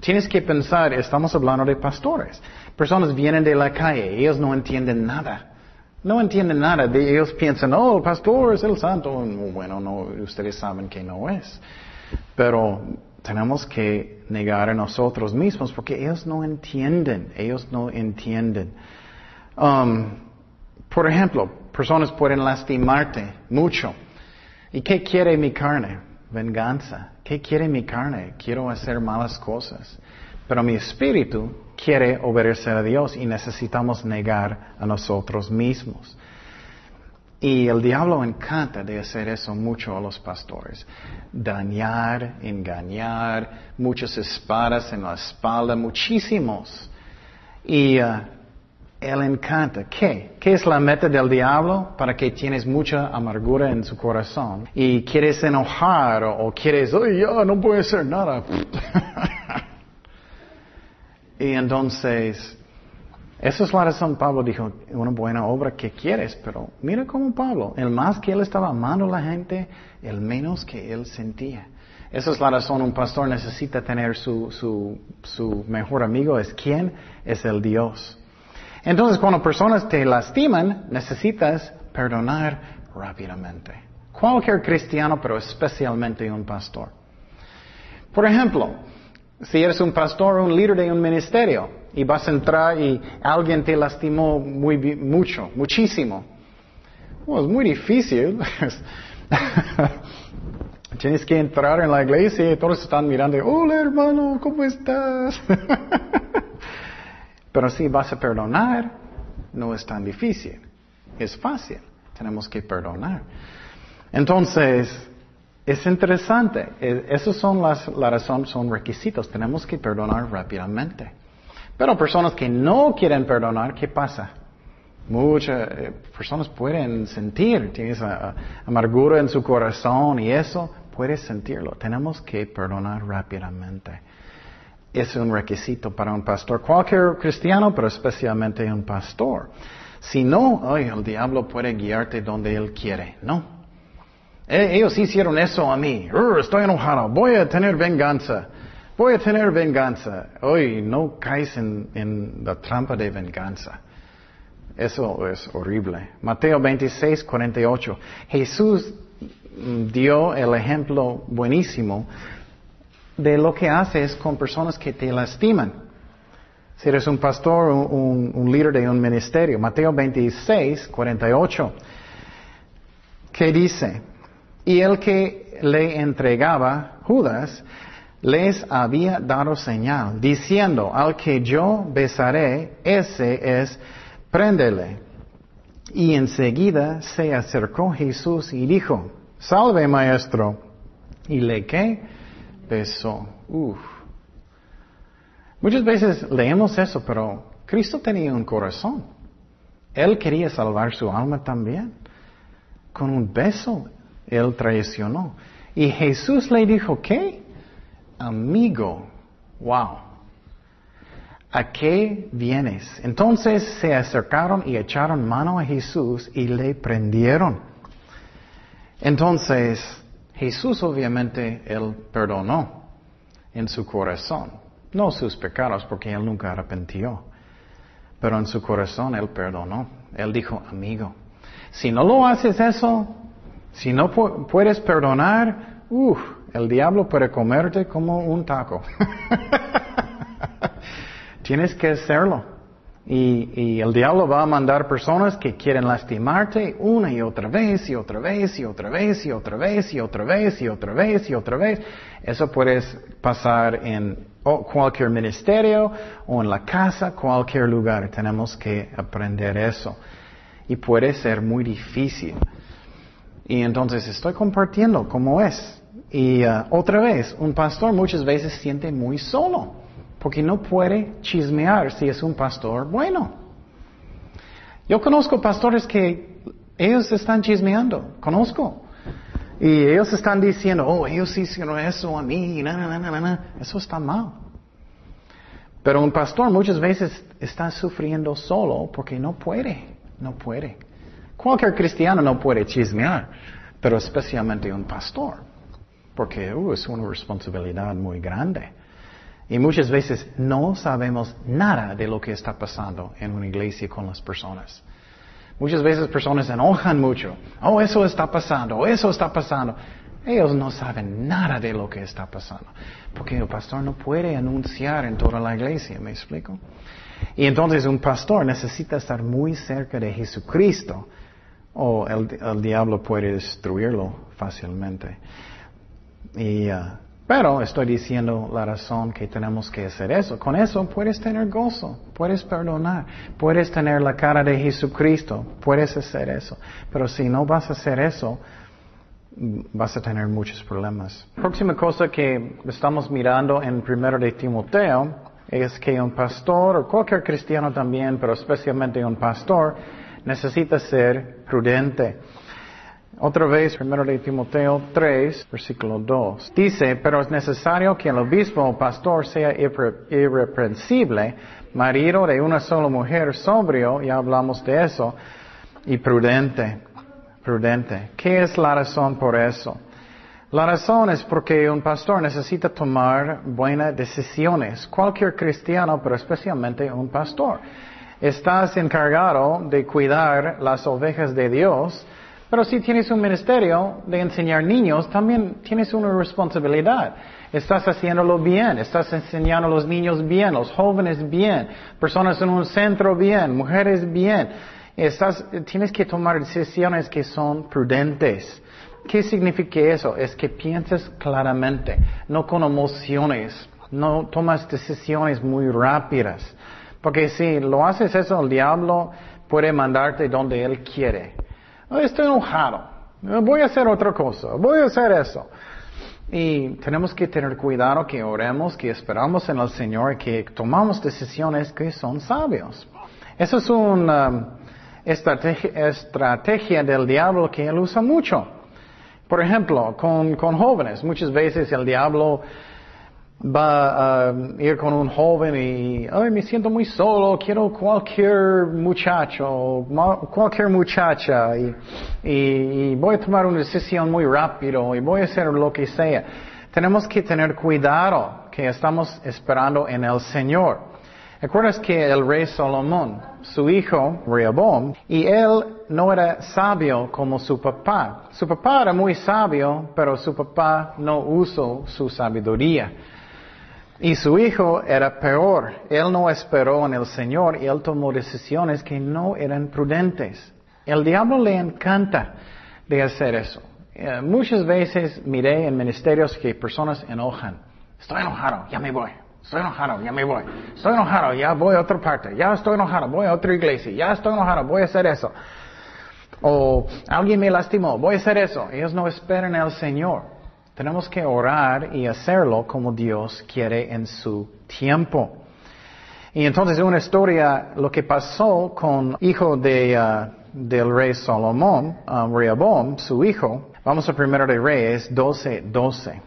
Tienes que pensar, estamos hablando de pastores. Personas vienen de la calle, ellos no entienden nada. No entienden nada. Ellos piensan, oh, el pastor es el santo. Bueno, no, ustedes saben que no es. Pero tenemos que negar a nosotros mismos porque ellos no entienden. Ellos no entienden. Um, por ejemplo, personas pueden lastimarte mucho. ¿Y qué quiere mi carne? Venganza. ¿Qué quiere mi carne? Quiero hacer malas cosas. Pero mi espíritu quiere obedecer a Dios y necesitamos negar a nosotros mismos. Y el diablo encanta de hacer eso mucho a los pastores. Dañar, engañar, muchas espadas en la espalda, muchísimos. Y uh, él encanta. ¿Qué? ¿Qué es la meta del diablo? Para que tienes mucha amargura en su corazón y quieres enojar o, quieres, oye, ya no puedo hacer nada. Y entonces, esa es la razón, Pablo dijo, una buena obra que quieres, pero mira cómo Pablo, el más que él estaba amando a la gente, el menos que él sentía. Esa es la razón, un pastor necesita tener su, su, su mejor amigo, ¿es quién? Es el Dios. Entonces, cuando personas te lastiman, necesitas perdonar rápidamente. Cualquier cristiano, pero especialmente un pastor. Por ejemplo, si eres un pastor o un líder de un ministerio y vas a entrar y alguien te lastimó muy, mucho, muchísimo. es muy difícil. Tienes que entrar en la iglesia y todos están mirando, hola hermano, ¿cómo estás? Pero si vas a perdonar, no es tan difícil. Es fácil. Tenemos que perdonar. Entonces, es interesante. E, esos son las, la razón, son requisitos. Tenemos que perdonar rápidamente. Pero personas que no quieren perdonar, ¿qué pasa? Muchas eh, personas pueden sentir, tienes amargura en su corazón y eso, puedes sentirlo. Tenemos que perdonar rápidamente. Es un requisito para un pastor, cualquier cristiano, pero especialmente un pastor. Si no, el diablo puede guiarte donde él quiere. No, ellos hicieron eso a mí. estoy enojado. Voy a tener venganza. Voy a tener venganza. Hoy no caes en, la trampa de venganza. Eso es horrible. Mateo 26, 48. Jesús dio el ejemplo buenísimo de lo que haces con personas que te lastiman. Si eres un pastor, un, un líder de un ministerio. Mateo 26, 48. ¿Qué dice? Y el que le entregaba, Judas, les había dado señal, diciendo, al que yo besaré, ese es, préndele. Y enseguida se acercó Jesús y dijo, salve maestro. Y le que besó. Uf. Muchas veces leemos eso, pero Cristo tenía un corazón. Él quería salvar su alma también. Con un beso, él traicionó. Y Jesús le dijo, ¿qué? Amigo. Wow. ¿A qué vienes? Entonces se acercaron y echaron mano a Jesús y le prendieron. Entonces, Jesús obviamente, él perdonó en su corazón. No sus pecados, porque él nunca arrepintió. Pero en su corazón él perdonó. Él dijo, amigo, si no lo haces eso, si no puedes perdonar, uff, el diablo puede comerte como un taco. Tienes que hacerlo. Y, y, el diablo va a mandar personas que quieren lastimarte una y otra vez y otra vez y otra vez y otra vez y otra vez y otra vez y otra vez. Eso puede pasar en cualquier ministerio o en la casa, cualquier lugar. Tenemos que aprender eso. Y puede ser muy difícil. Y entonces estoy compartiendo cómo es. Y uh, otra vez, un pastor muchas veces siente muy solo porque no puede chismear si es un pastor bueno. Yo conozco pastores que ellos están chismeando, conozco. Y ellos están diciendo, oh, ellos hicieron eso a mí, na, na, na, na, eso está mal. Pero un pastor muchas veces está sufriendo solo porque no puede, no puede. Cualquier cristiano no puede chismear, pero especialmente un pastor, porque uh, es una responsabilidad muy grande. Y muchas veces no sabemos nada de lo que está pasando en una iglesia con las personas. Muchas veces personas se enojan mucho. Oh, eso está pasando, eso está pasando. Ellos no saben nada de lo que está pasando. Porque el pastor no puede anunciar en toda la iglesia, ¿me explico? Y entonces un pastor necesita estar muy cerca de Jesucristo o el, diablo puede destruirlo fácilmente. Y uh, pero estoy diciendo la razón que tenemos que hacer eso. Con eso puedes tener gozo, puedes perdonar, puedes tener la cara de Jesucristo, puedes hacer eso. Pero si no vas a hacer eso, vas a tener muchos problemas. Próxima cosa que estamos mirando en primero de Timoteo es que un pastor, o cualquier cristiano también, pero especialmente un pastor, necesita ser prudente. Otra vez, primero de Timoteo 3, versículo 2. Dice, pero es necesario que el obispo o pastor sea irreprensible, marido de una sola mujer, sobrio, ya hablamos de eso, y prudente. Prudente. ¿Qué es la razón por eso? La razón es porque un pastor necesita tomar buenas decisiones. Cualquier cristiano, pero especialmente un pastor. Estás encargado de cuidar las ovejas de Dios, pero si tienes un ministerio de enseñar niños, también tienes una responsabilidad. Estás haciéndolo bien, estás enseñando a los niños bien, los jóvenes bien, personas en un centro bien, mujeres bien. Estás, tienes que tomar decisiones que son prudentes. ¿Qué significa eso? Es que pienses claramente, no con emociones, no tomas decisiones muy rápidas. Porque si lo haces eso, el diablo puede mandarte donde él quiere. Estoy enojado. Voy a hacer otra cosa. Voy a hacer eso. Y tenemos que tener cuidado que oremos, que esperamos en el Señor, que tomamos decisiones que son sabios. Eso es una um, estrategia, estrategia del diablo que él usa mucho. Por ejemplo, con, con jóvenes. Muchas veces el diablo va a ir con un joven y, ay, me siento muy solo, quiero cualquier muchacho, cualquier muchacha y, y, voy a tomar una decisión muy rápido y voy a hacer lo que sea. Tenemos que tener cuidado que estamos esperando en el Señor. ¿Recuerdas que el rey Salomón, su hijo Rehoboam, y él no era sabio como su papá? Su papá era muy sabio, pero su papá no usó su sabiduría. Y su hijo era peor. Él no esperó en el Señor y él tomó decisiones que no eran prudentes. El diablo le encanta de hacer eso. Eh, muchas veces miré en ministerios que personas enojan. Estoy enojado, ya me voy. Estoy enojado, ya me voy. Estoy enojado, ya voy a otra parte. Ya estoy enojado, voy a otra iglesia. Ya estoy enojado, voy a hacer eso. O alguien me lastimó, voy a hacer eso. Ellos no esperan al Señor. Tenemos que orar y hacerlo como Dios quiere en su tiempo. Y entonces una historia, lo que pasó con hijo de, uh, del rey Salomón, um, Rehoboam, su hijo, vamos a primero de Reyes 12, 12.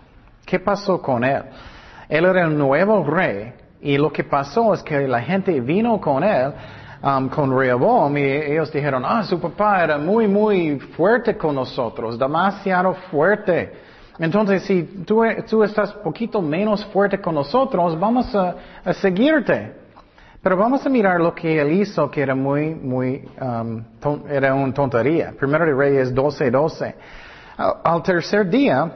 ¿Qué pasó con él? Él era el nuevo rey y lo que pasó es que la gente vino con él, um, con Rehoboam, y ellos dijeron, ah, su papá era muy, muy fuerte con nosotros, demasiado fuerte. Entonces, si tú, tú estás poquito menos fuerte con nosotros, vamos a, a, seguirte. Pero vamos a mirar lo que él hizo, que era muy, muy, um, era una tontería. Primero de Reyes 12, 12. Al, al tercer día,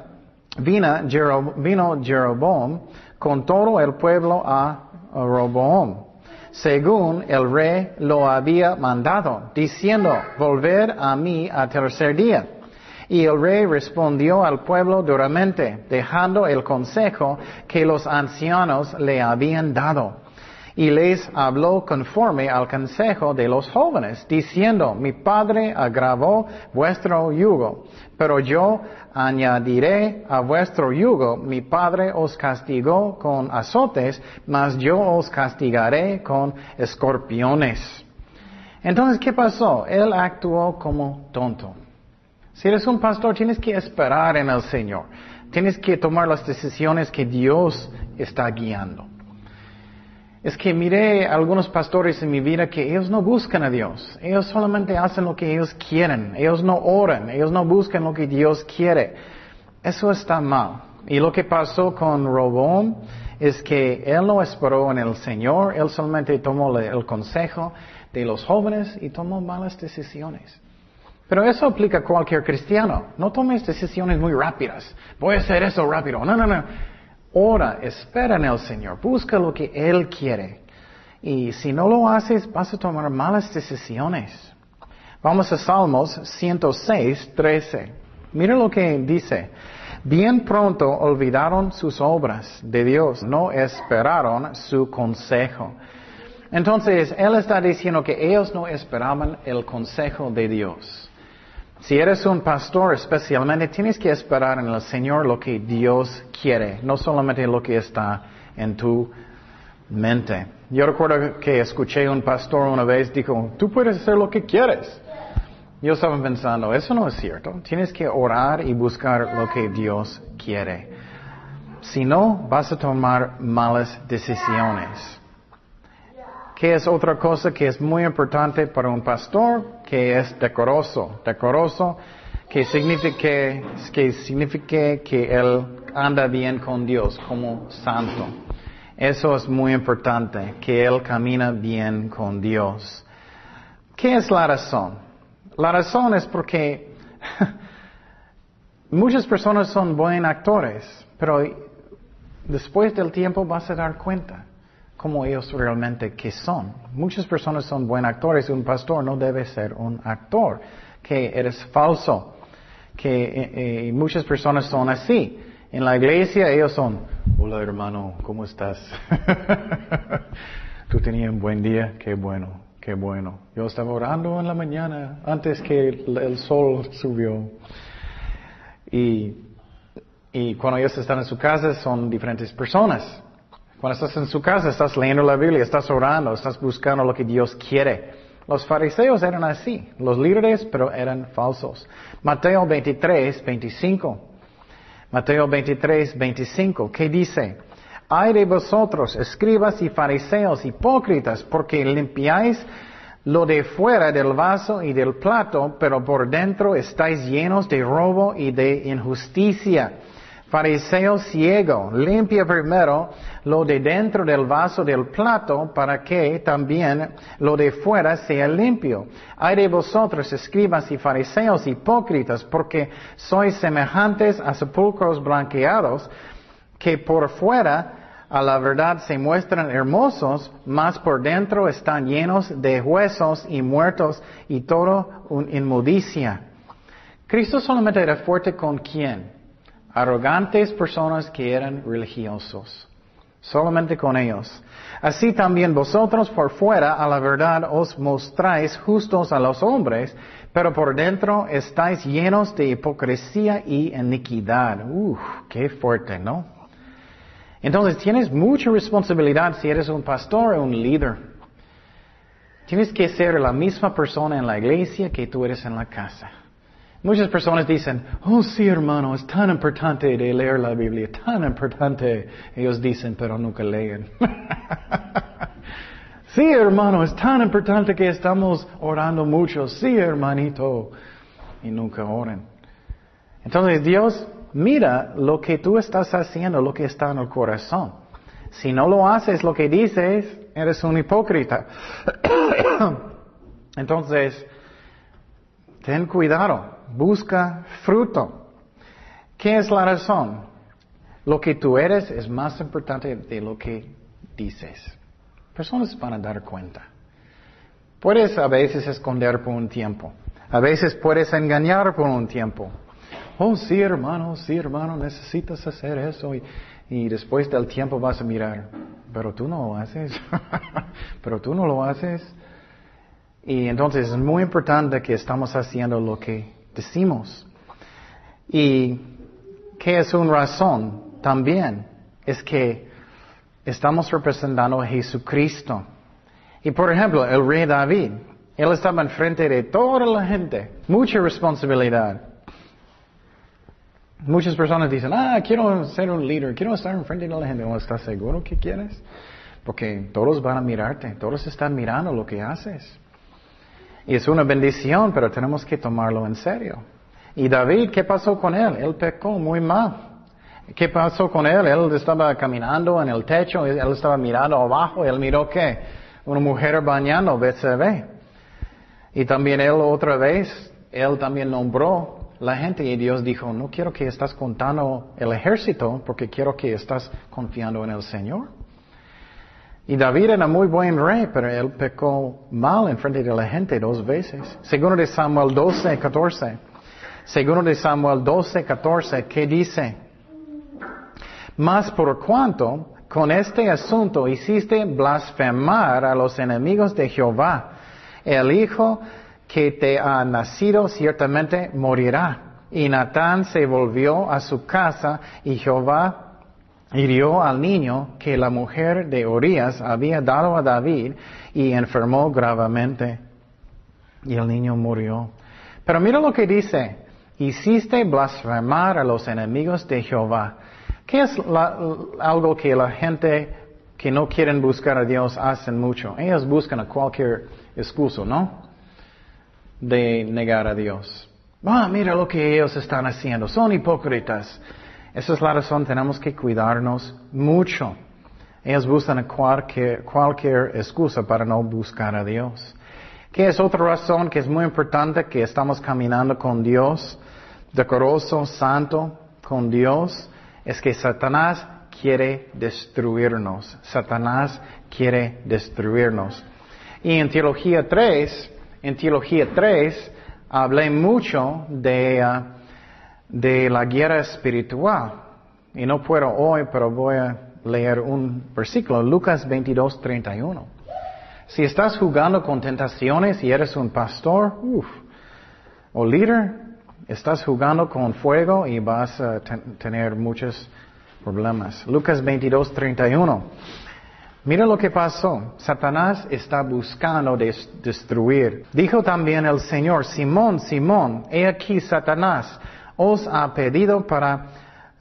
vino, Jero, vino Jeroboam con todo el pueblo a Roboam, según el rey lo había mandado, diciendo, volver a mí a tercer día. Y el rey respondió al pueblo duramente, dejando el consejo que los ancianos le habían dado. Y les habló conforme al consejo de los jóvenes, diciendo, mi padre agravó vuestro yugo, pero yo añadiré a vuestro yugo, mi padre os castigó con azotes, mas yo os castigaré con escorpiones. Entonces, ¿qué pasó? Él actuó como tonto. Si eres un pastor, tienes que esperar en el Señor. Tienes que tomar las decisiones que Dios está guiando. Es que miré algunos pastores en mi vida que ellos no buscan a Dios. Ellos solamente hacen lo que ellos quieren. Ellos no oran. Ellos no buscan lo que Dios quiere. Eso está mal. Y lo que pasó con Robón es que él no esperó en el Señor. Él solamente tomó el consejo de los jóvenes y tomó malas decisiones. Pero eso aplica a cualquier cristiano. No tomes decisiones muy rápidas. Voy a hacer eso rápido. No, no, no. Ora, espera en el Señor. Busca lo que Él quiere. Y si no lo haces, vas a tomar malas decisiones. Vamos a Salmos 106, 13. Mira lo que dice. Bien pronto olvidaron sus obras de Dios, no esperaron su consejo. Entonces, Él está diciendo que ellos no esperaban el consejo de Dios. Si eres un pastor especialmente, tienes que esperar en el Señor lo que Dios quiere, no solamente lo que está en tu mente. Yo recuerdo que escuché un pastor una vez, dijo, tú puedes hacer lo que quieres. Yo estaba pensando, eso no es cierto. Tienes que orar y buscar lo que Dios quiere. Si no, vas a tomar malas decisiones. ¿Qué es otra cosa que es muy importante para un pastor? Que es decoroso. Decoroso, que significa que, que él anda bien con Dios como santo. Eso es muy importante, que él camina bien con Dios. ¿Qué es la razón? La razón es porque muchas personas son buenos actores, pero después del tiempo vas a dar cuenta como ellos realmente que son. Muchas personas son buenos actores, un pastor no debe ser un actor, que eres falso, que eh, eh, muchas personas son así. En la iglesia ellos son, hola hermano, ¿cómo estás? Tú tenías un buen día, qué bueno, qué bueno. Yo estaba orando en la mañana antes que el, sol subió. Y, y cuando ellos están en su casa son diferentes personas. Cuando estás en su casa, estás leyendo la Biblia, estás orando, estás buscando lo que Dios quiere. Los fariseos eran así, los líderes, pero eran falsos. Mateo 23, 25. Mateo 23, 25. ¿Qué dice? Ay de vosotros, escribas y fariseos hipócritas, porque limpiáis lo de fuera del vaso y del plato, pero por dentro estáis llenos de robo y de injusticia. Fariseo ciego, limpia primero lo de dentro del vaso del plato para que también lo de fuera sea limpio. Hay de vosotros, escribas y fariseos hipócritas, porque sois semejantes a sepulcros blanqueados, que por fuera a la verdad se muestran hermosos, mas por dentro están llenos de huesos y muertos y todo un inmundicia. Cristo solamente era fuerte con quién? Arrogantes personas que eran religiosos. Solamente con ellos. Así también vosotros por fuera a la verdad os mostráis justos a los hombres, pero por dentro estáis llenos de hipocresía y iniquidad. Uf, qué fuerte, ¿no? Entonces tienes mucha responsabilidad si eres un pastor o un líder. Tienes que ser la misma persona en la iglesia que tú eres en la casa. Muchas personas dicen, oh sí hermano, es tan importante de leer la Biblia, tan importante. Ellos dicen, pero nunca leen. sí hermano, es tan importante que estamos orando mucho. Sí hermanito. Y nunca oren. Entonces Dios mira lo que tú estás haciendo, lo que está en el corazón. Si no lo haces lo que dices, eres un hipócrita. Entonces, ten cuidado, busca fruto. ¿Qué es la razón? Lo que tú eres es más importante de lo que dices. Personas van a dar cuenta. Puedes a veces esconder por un tiempo. A veces puedes engañar por un tiempo. Oh, sí, hermano, sí, hermano, necesitas hacer eso. Y, después del tiempo vas a mirar, pero tú no lo haces. pero tú no lo haces. Y entonces es muy importante que estamos haciendo lo que decimos. Y ¿qué es una razón? También es que estamos representando a Jesucristo. Y por ejemplo, el rey David, él estaba enfrente de toda la gente, mucha responsabilidad. Muchas personas dicen, ah, quiero ser un líder, quiero estar enfrente de la gente. ¿No estás seguro que quieres? Porque todos van a mirarte, todos están mirando lo que haces. Y es una bendición, pero tenemos que tomarlo en serio. Y David, ¿qué pasó con él? Él pecó muy mal. ¿Qué pasó con él? Él estaba caminando en el techo, él estaba mirando abajo, él miró que una mujer bañando, ve. Y también él otra vez, él también nombró la gente y Dios dijo, no quiero que estás contando el ejército porque quiero que estás confiando en el Señor. Y David era muy buen rey, pero él pecó mal en frente de la gente dos veces. Segundo de Samuel 12, 14. Segundo de Samuel 12, 14, ¿qué dice? Mas por cuanto con este asunto hiciste blasfemar a los enemigos de Jehová, el Hijo que te ha nacido ciertamente morirá. Y Natán se volvió a su casa y Jehová hirió al niño que la mujer de Orías había dado a David y enfermó gravemente. Y el niño murió. Pero mira lo que dice. Hiciste blasfemar a los enemigos de Jehová. ¿Qué es algo que la gente que no quieren buscar a Dios hacen mucho? Ellos buscan a cualquier excuso, ¿no? de negar a Dios. Ah, mira lo que ellos están haciendo, son hipócritas. Esa es la razón, tenemos que cuidarnos mucho. Ellos buscan cualquier, cualquier excusa para no buscar a Dios. ¿Qué es otra razón que es muy importante que estamos caminando con Dios, decoroso, santo, con Dios? Es que Satanás quiere destruirnos. Satanás quiere destruirnos. Y en Teología 3, en Teología 3 hablé mucho de, uh, de la guerra espiritual. Y no puedo hoy, pero voy a leer un versículo, Lucas 22, 31. Si estás jugando con tentaciones y eres un pastor, o líder, estás jugando con fuego y vas a tener muchos problemas. Lucas 22, 31. Mira lo que pasó. Satanás está buscando destruir. Dijo también el Señor, Simón, Simón, he aquí Satanás os ha pedido para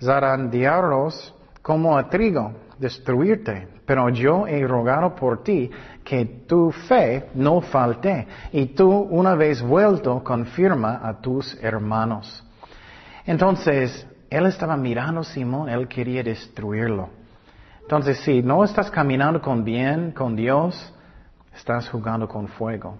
zarandearos como a trigo, destruirte. Pero yo he rogado por ti que tu fe no falte y tú una vez vuelto confirma a tus hermanos. Entonces, él estaba mirando a Simón, él quería destruirlo. Entonces, si no estás caminando con bien, con Dios, estás jugando con fuego.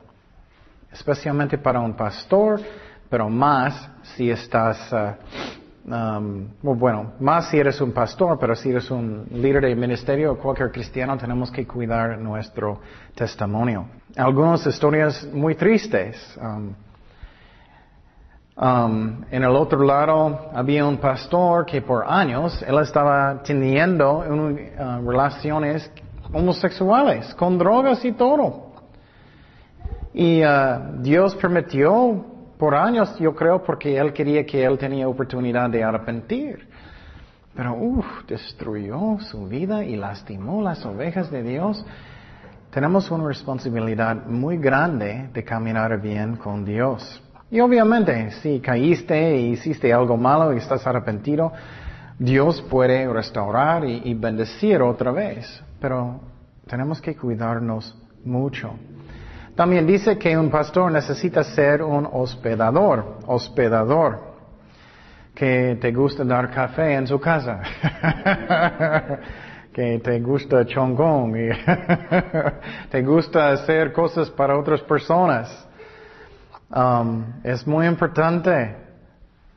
Especialmente para un pastor, pero más si estás, uh, um, bueno, más si eres un pastor, pero si eres un líder de ministerio o cualquier cristiano, tenemos que cuidar nuestro testimonio. Algunas historias muy tristes. Um, Um, en el otro lado había un pastor que por años él estaba teniendo uh, relaciones homosexuales con drogas y todo. Y uh, Dios permitió por años, yo creo, porque él quería que él tenía oportunidad de arrepentir. pero destruyó su vida y lastimó las ovejas de Dios. Tenemos una responsabilidad muy grande de caminar bien con Dios. Y obviamente, si caíste y hiciste algo malo y estás arrepentido, Dios puede restaurar y bendecir otra vez. Pero tenemos que cuidarnos mucho. También dice que un pastor necesita ser un hospedador, hospedador, que te gusta dar café en su casa, que te gusta chongón y te gusta hacer cosas para otras personas. Um, es muy importante.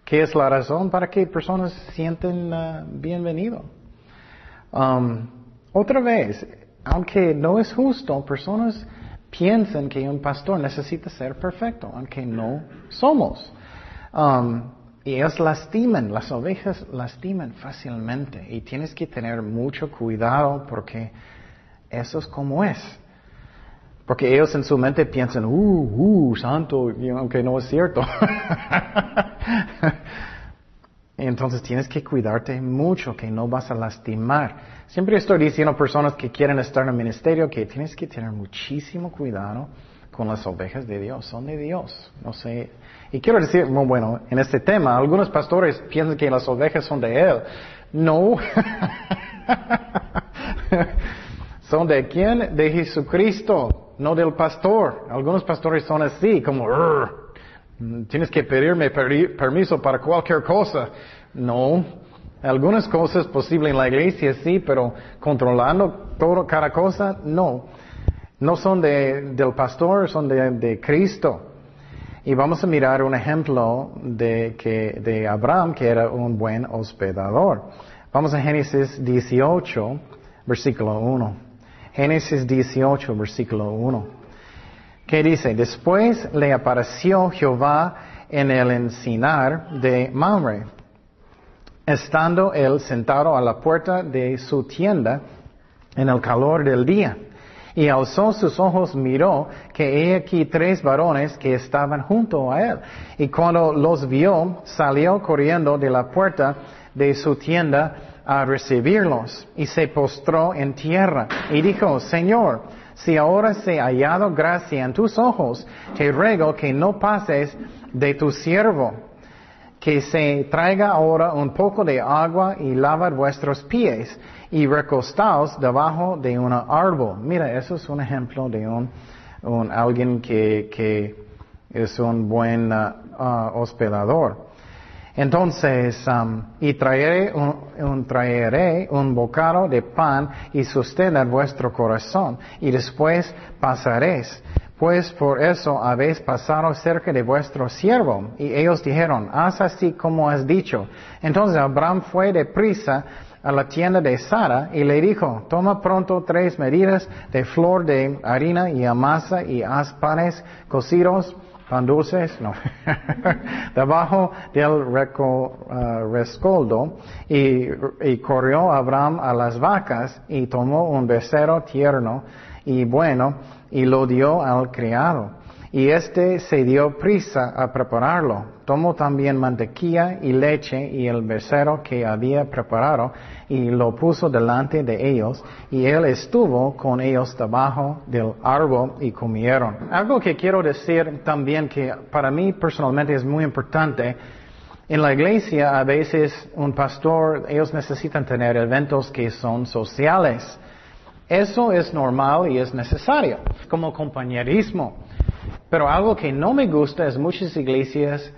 ¿Qué es la razón para que personas se sienten uh, bienvenidos? Um, otra vez, aunque no es justo, personas piensan que un pastor necesita ser perfecto, aunque no somos. Um, y ellos lastiman, las ovejas lastiman fácilmente y tienes que tener mucho cuidado porque eso es como es. Porque ellos en su mente piensan, uh, uh, santo, aunque no es cierto. Entonces tienes que cuidarte mucho que no vas a lastimar. Siempre estoy diciendo a personas que quieren estar en el ministerio que tienes que tener muchísimo cuidado con las ovejas de Dios. Son de Dios. No sé. Y quiero decir, bueno, en este tema, algunos pastores piensan que las ovejas son de Él. No. son de quién? De Jesucristo no del pastor. Algunos pastores son así, como, tienes que pedirme permiso para cualquier cosa. No. Algunas cosas posible en la iglesia sí, pero controlando todo, cada cosa, no. No son de, del pastor, son de, de Cristo. Y vamos a mirar un ejemplo de, que, de Abraham, que era un buen hospedador. Vamos a Génesis 18, versículo 1. Génesis 18, versículo 1. ¿Qué dice? Después le apareció Jehová en el encinar de Mamre, estando él sentado a la puerta de su tienda en el calor del día. Y alzó sus ojos, miró que he aquí tres varones que estaban junto a él. Y cuando los vio, salió corriendo de la puerta de su tienda a recibirlos y se postró en tierra y dijo, Señor, si ahora se ha hallado gracia en tus ojos, te ruego que no pases de tu siervo, que se traiga ahora un poco de agua y lava vuestros pies y recostaos debajo de un árbol. Mira, eso es un ejemplo de un, un alguien que, que es un buen uh, uh, hospedador. Entonces, um, y traeré un, traeré un bocado de pan y sostener vuestro corazón, y después pasaréis. Pues por eso habéis pasado cerca de vuestro siervo. Y ellos dijeron, haz así como has dicho. Entonces Abraham fue de prisa a la tienda de Sara y le dijo, toma pronto tres medidas de flor de harina y amasa y haz panes cocidos pan dulces, no, debajo del uh, rescoldo y, y, corrió Abraham a las vacas y tomó un becerro tierno y bueno y lo dio al criado. Y éste se dio prisa a prepararlo. Tomó también mantequilla y leche y el becerro que había preparado y lo puso delante de ellos y él estuvo con ellos debajo del árbol y comieron. Algo que quiero decir también que para mí personalmente es muy importante, en la iglesia a veces un pastor, ellos necesitan tener eventos que son sociales. Eso es normal y es necesario, como compañerismo. Pero algo que no me gusta es muchas iglesias,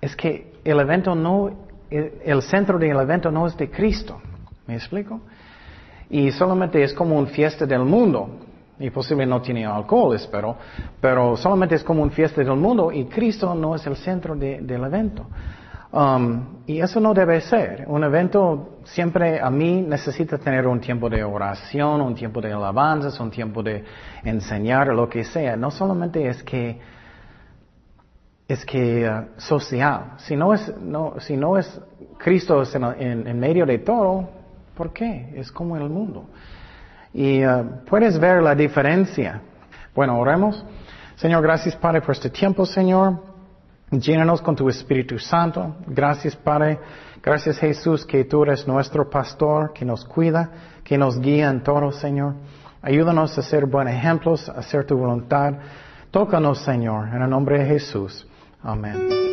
es que el evento no, el centro del evento no es de Cristo. ¿Me explico? Y solamente es como un fiesta del mundo. Y posiblemente no tiene alcohol, espero. Pero solamente es como un fiesta del mundo y Cristo no es el centro del evento. Um, y eso no debe ser. Un evento siempre a mí necesita tener un tiempo de oración, un tiempo de alabanzas, un tiempo de enseñar, lo que sea. No solamente es que es que uh, social. Si no es, no, si no es Cristo en, en, medio de todo, ¿por qué? Es como el mundo. Y uh, puedes ver la diferencia. Bueno, oremos. Señor, gracias Padre por este tiempo, Señor. Llénanos con tu Espíritu Santo. Gracias, Padre. Gracias, Jesús, que tú eres nuestro pastor, que nos cuida, que nos guía en todo, Señor. Ayúdanos a ser buenos ejemplos, a hacer tu voluntad. Tócanos, Señor, en el nombre de Jesús. Amén.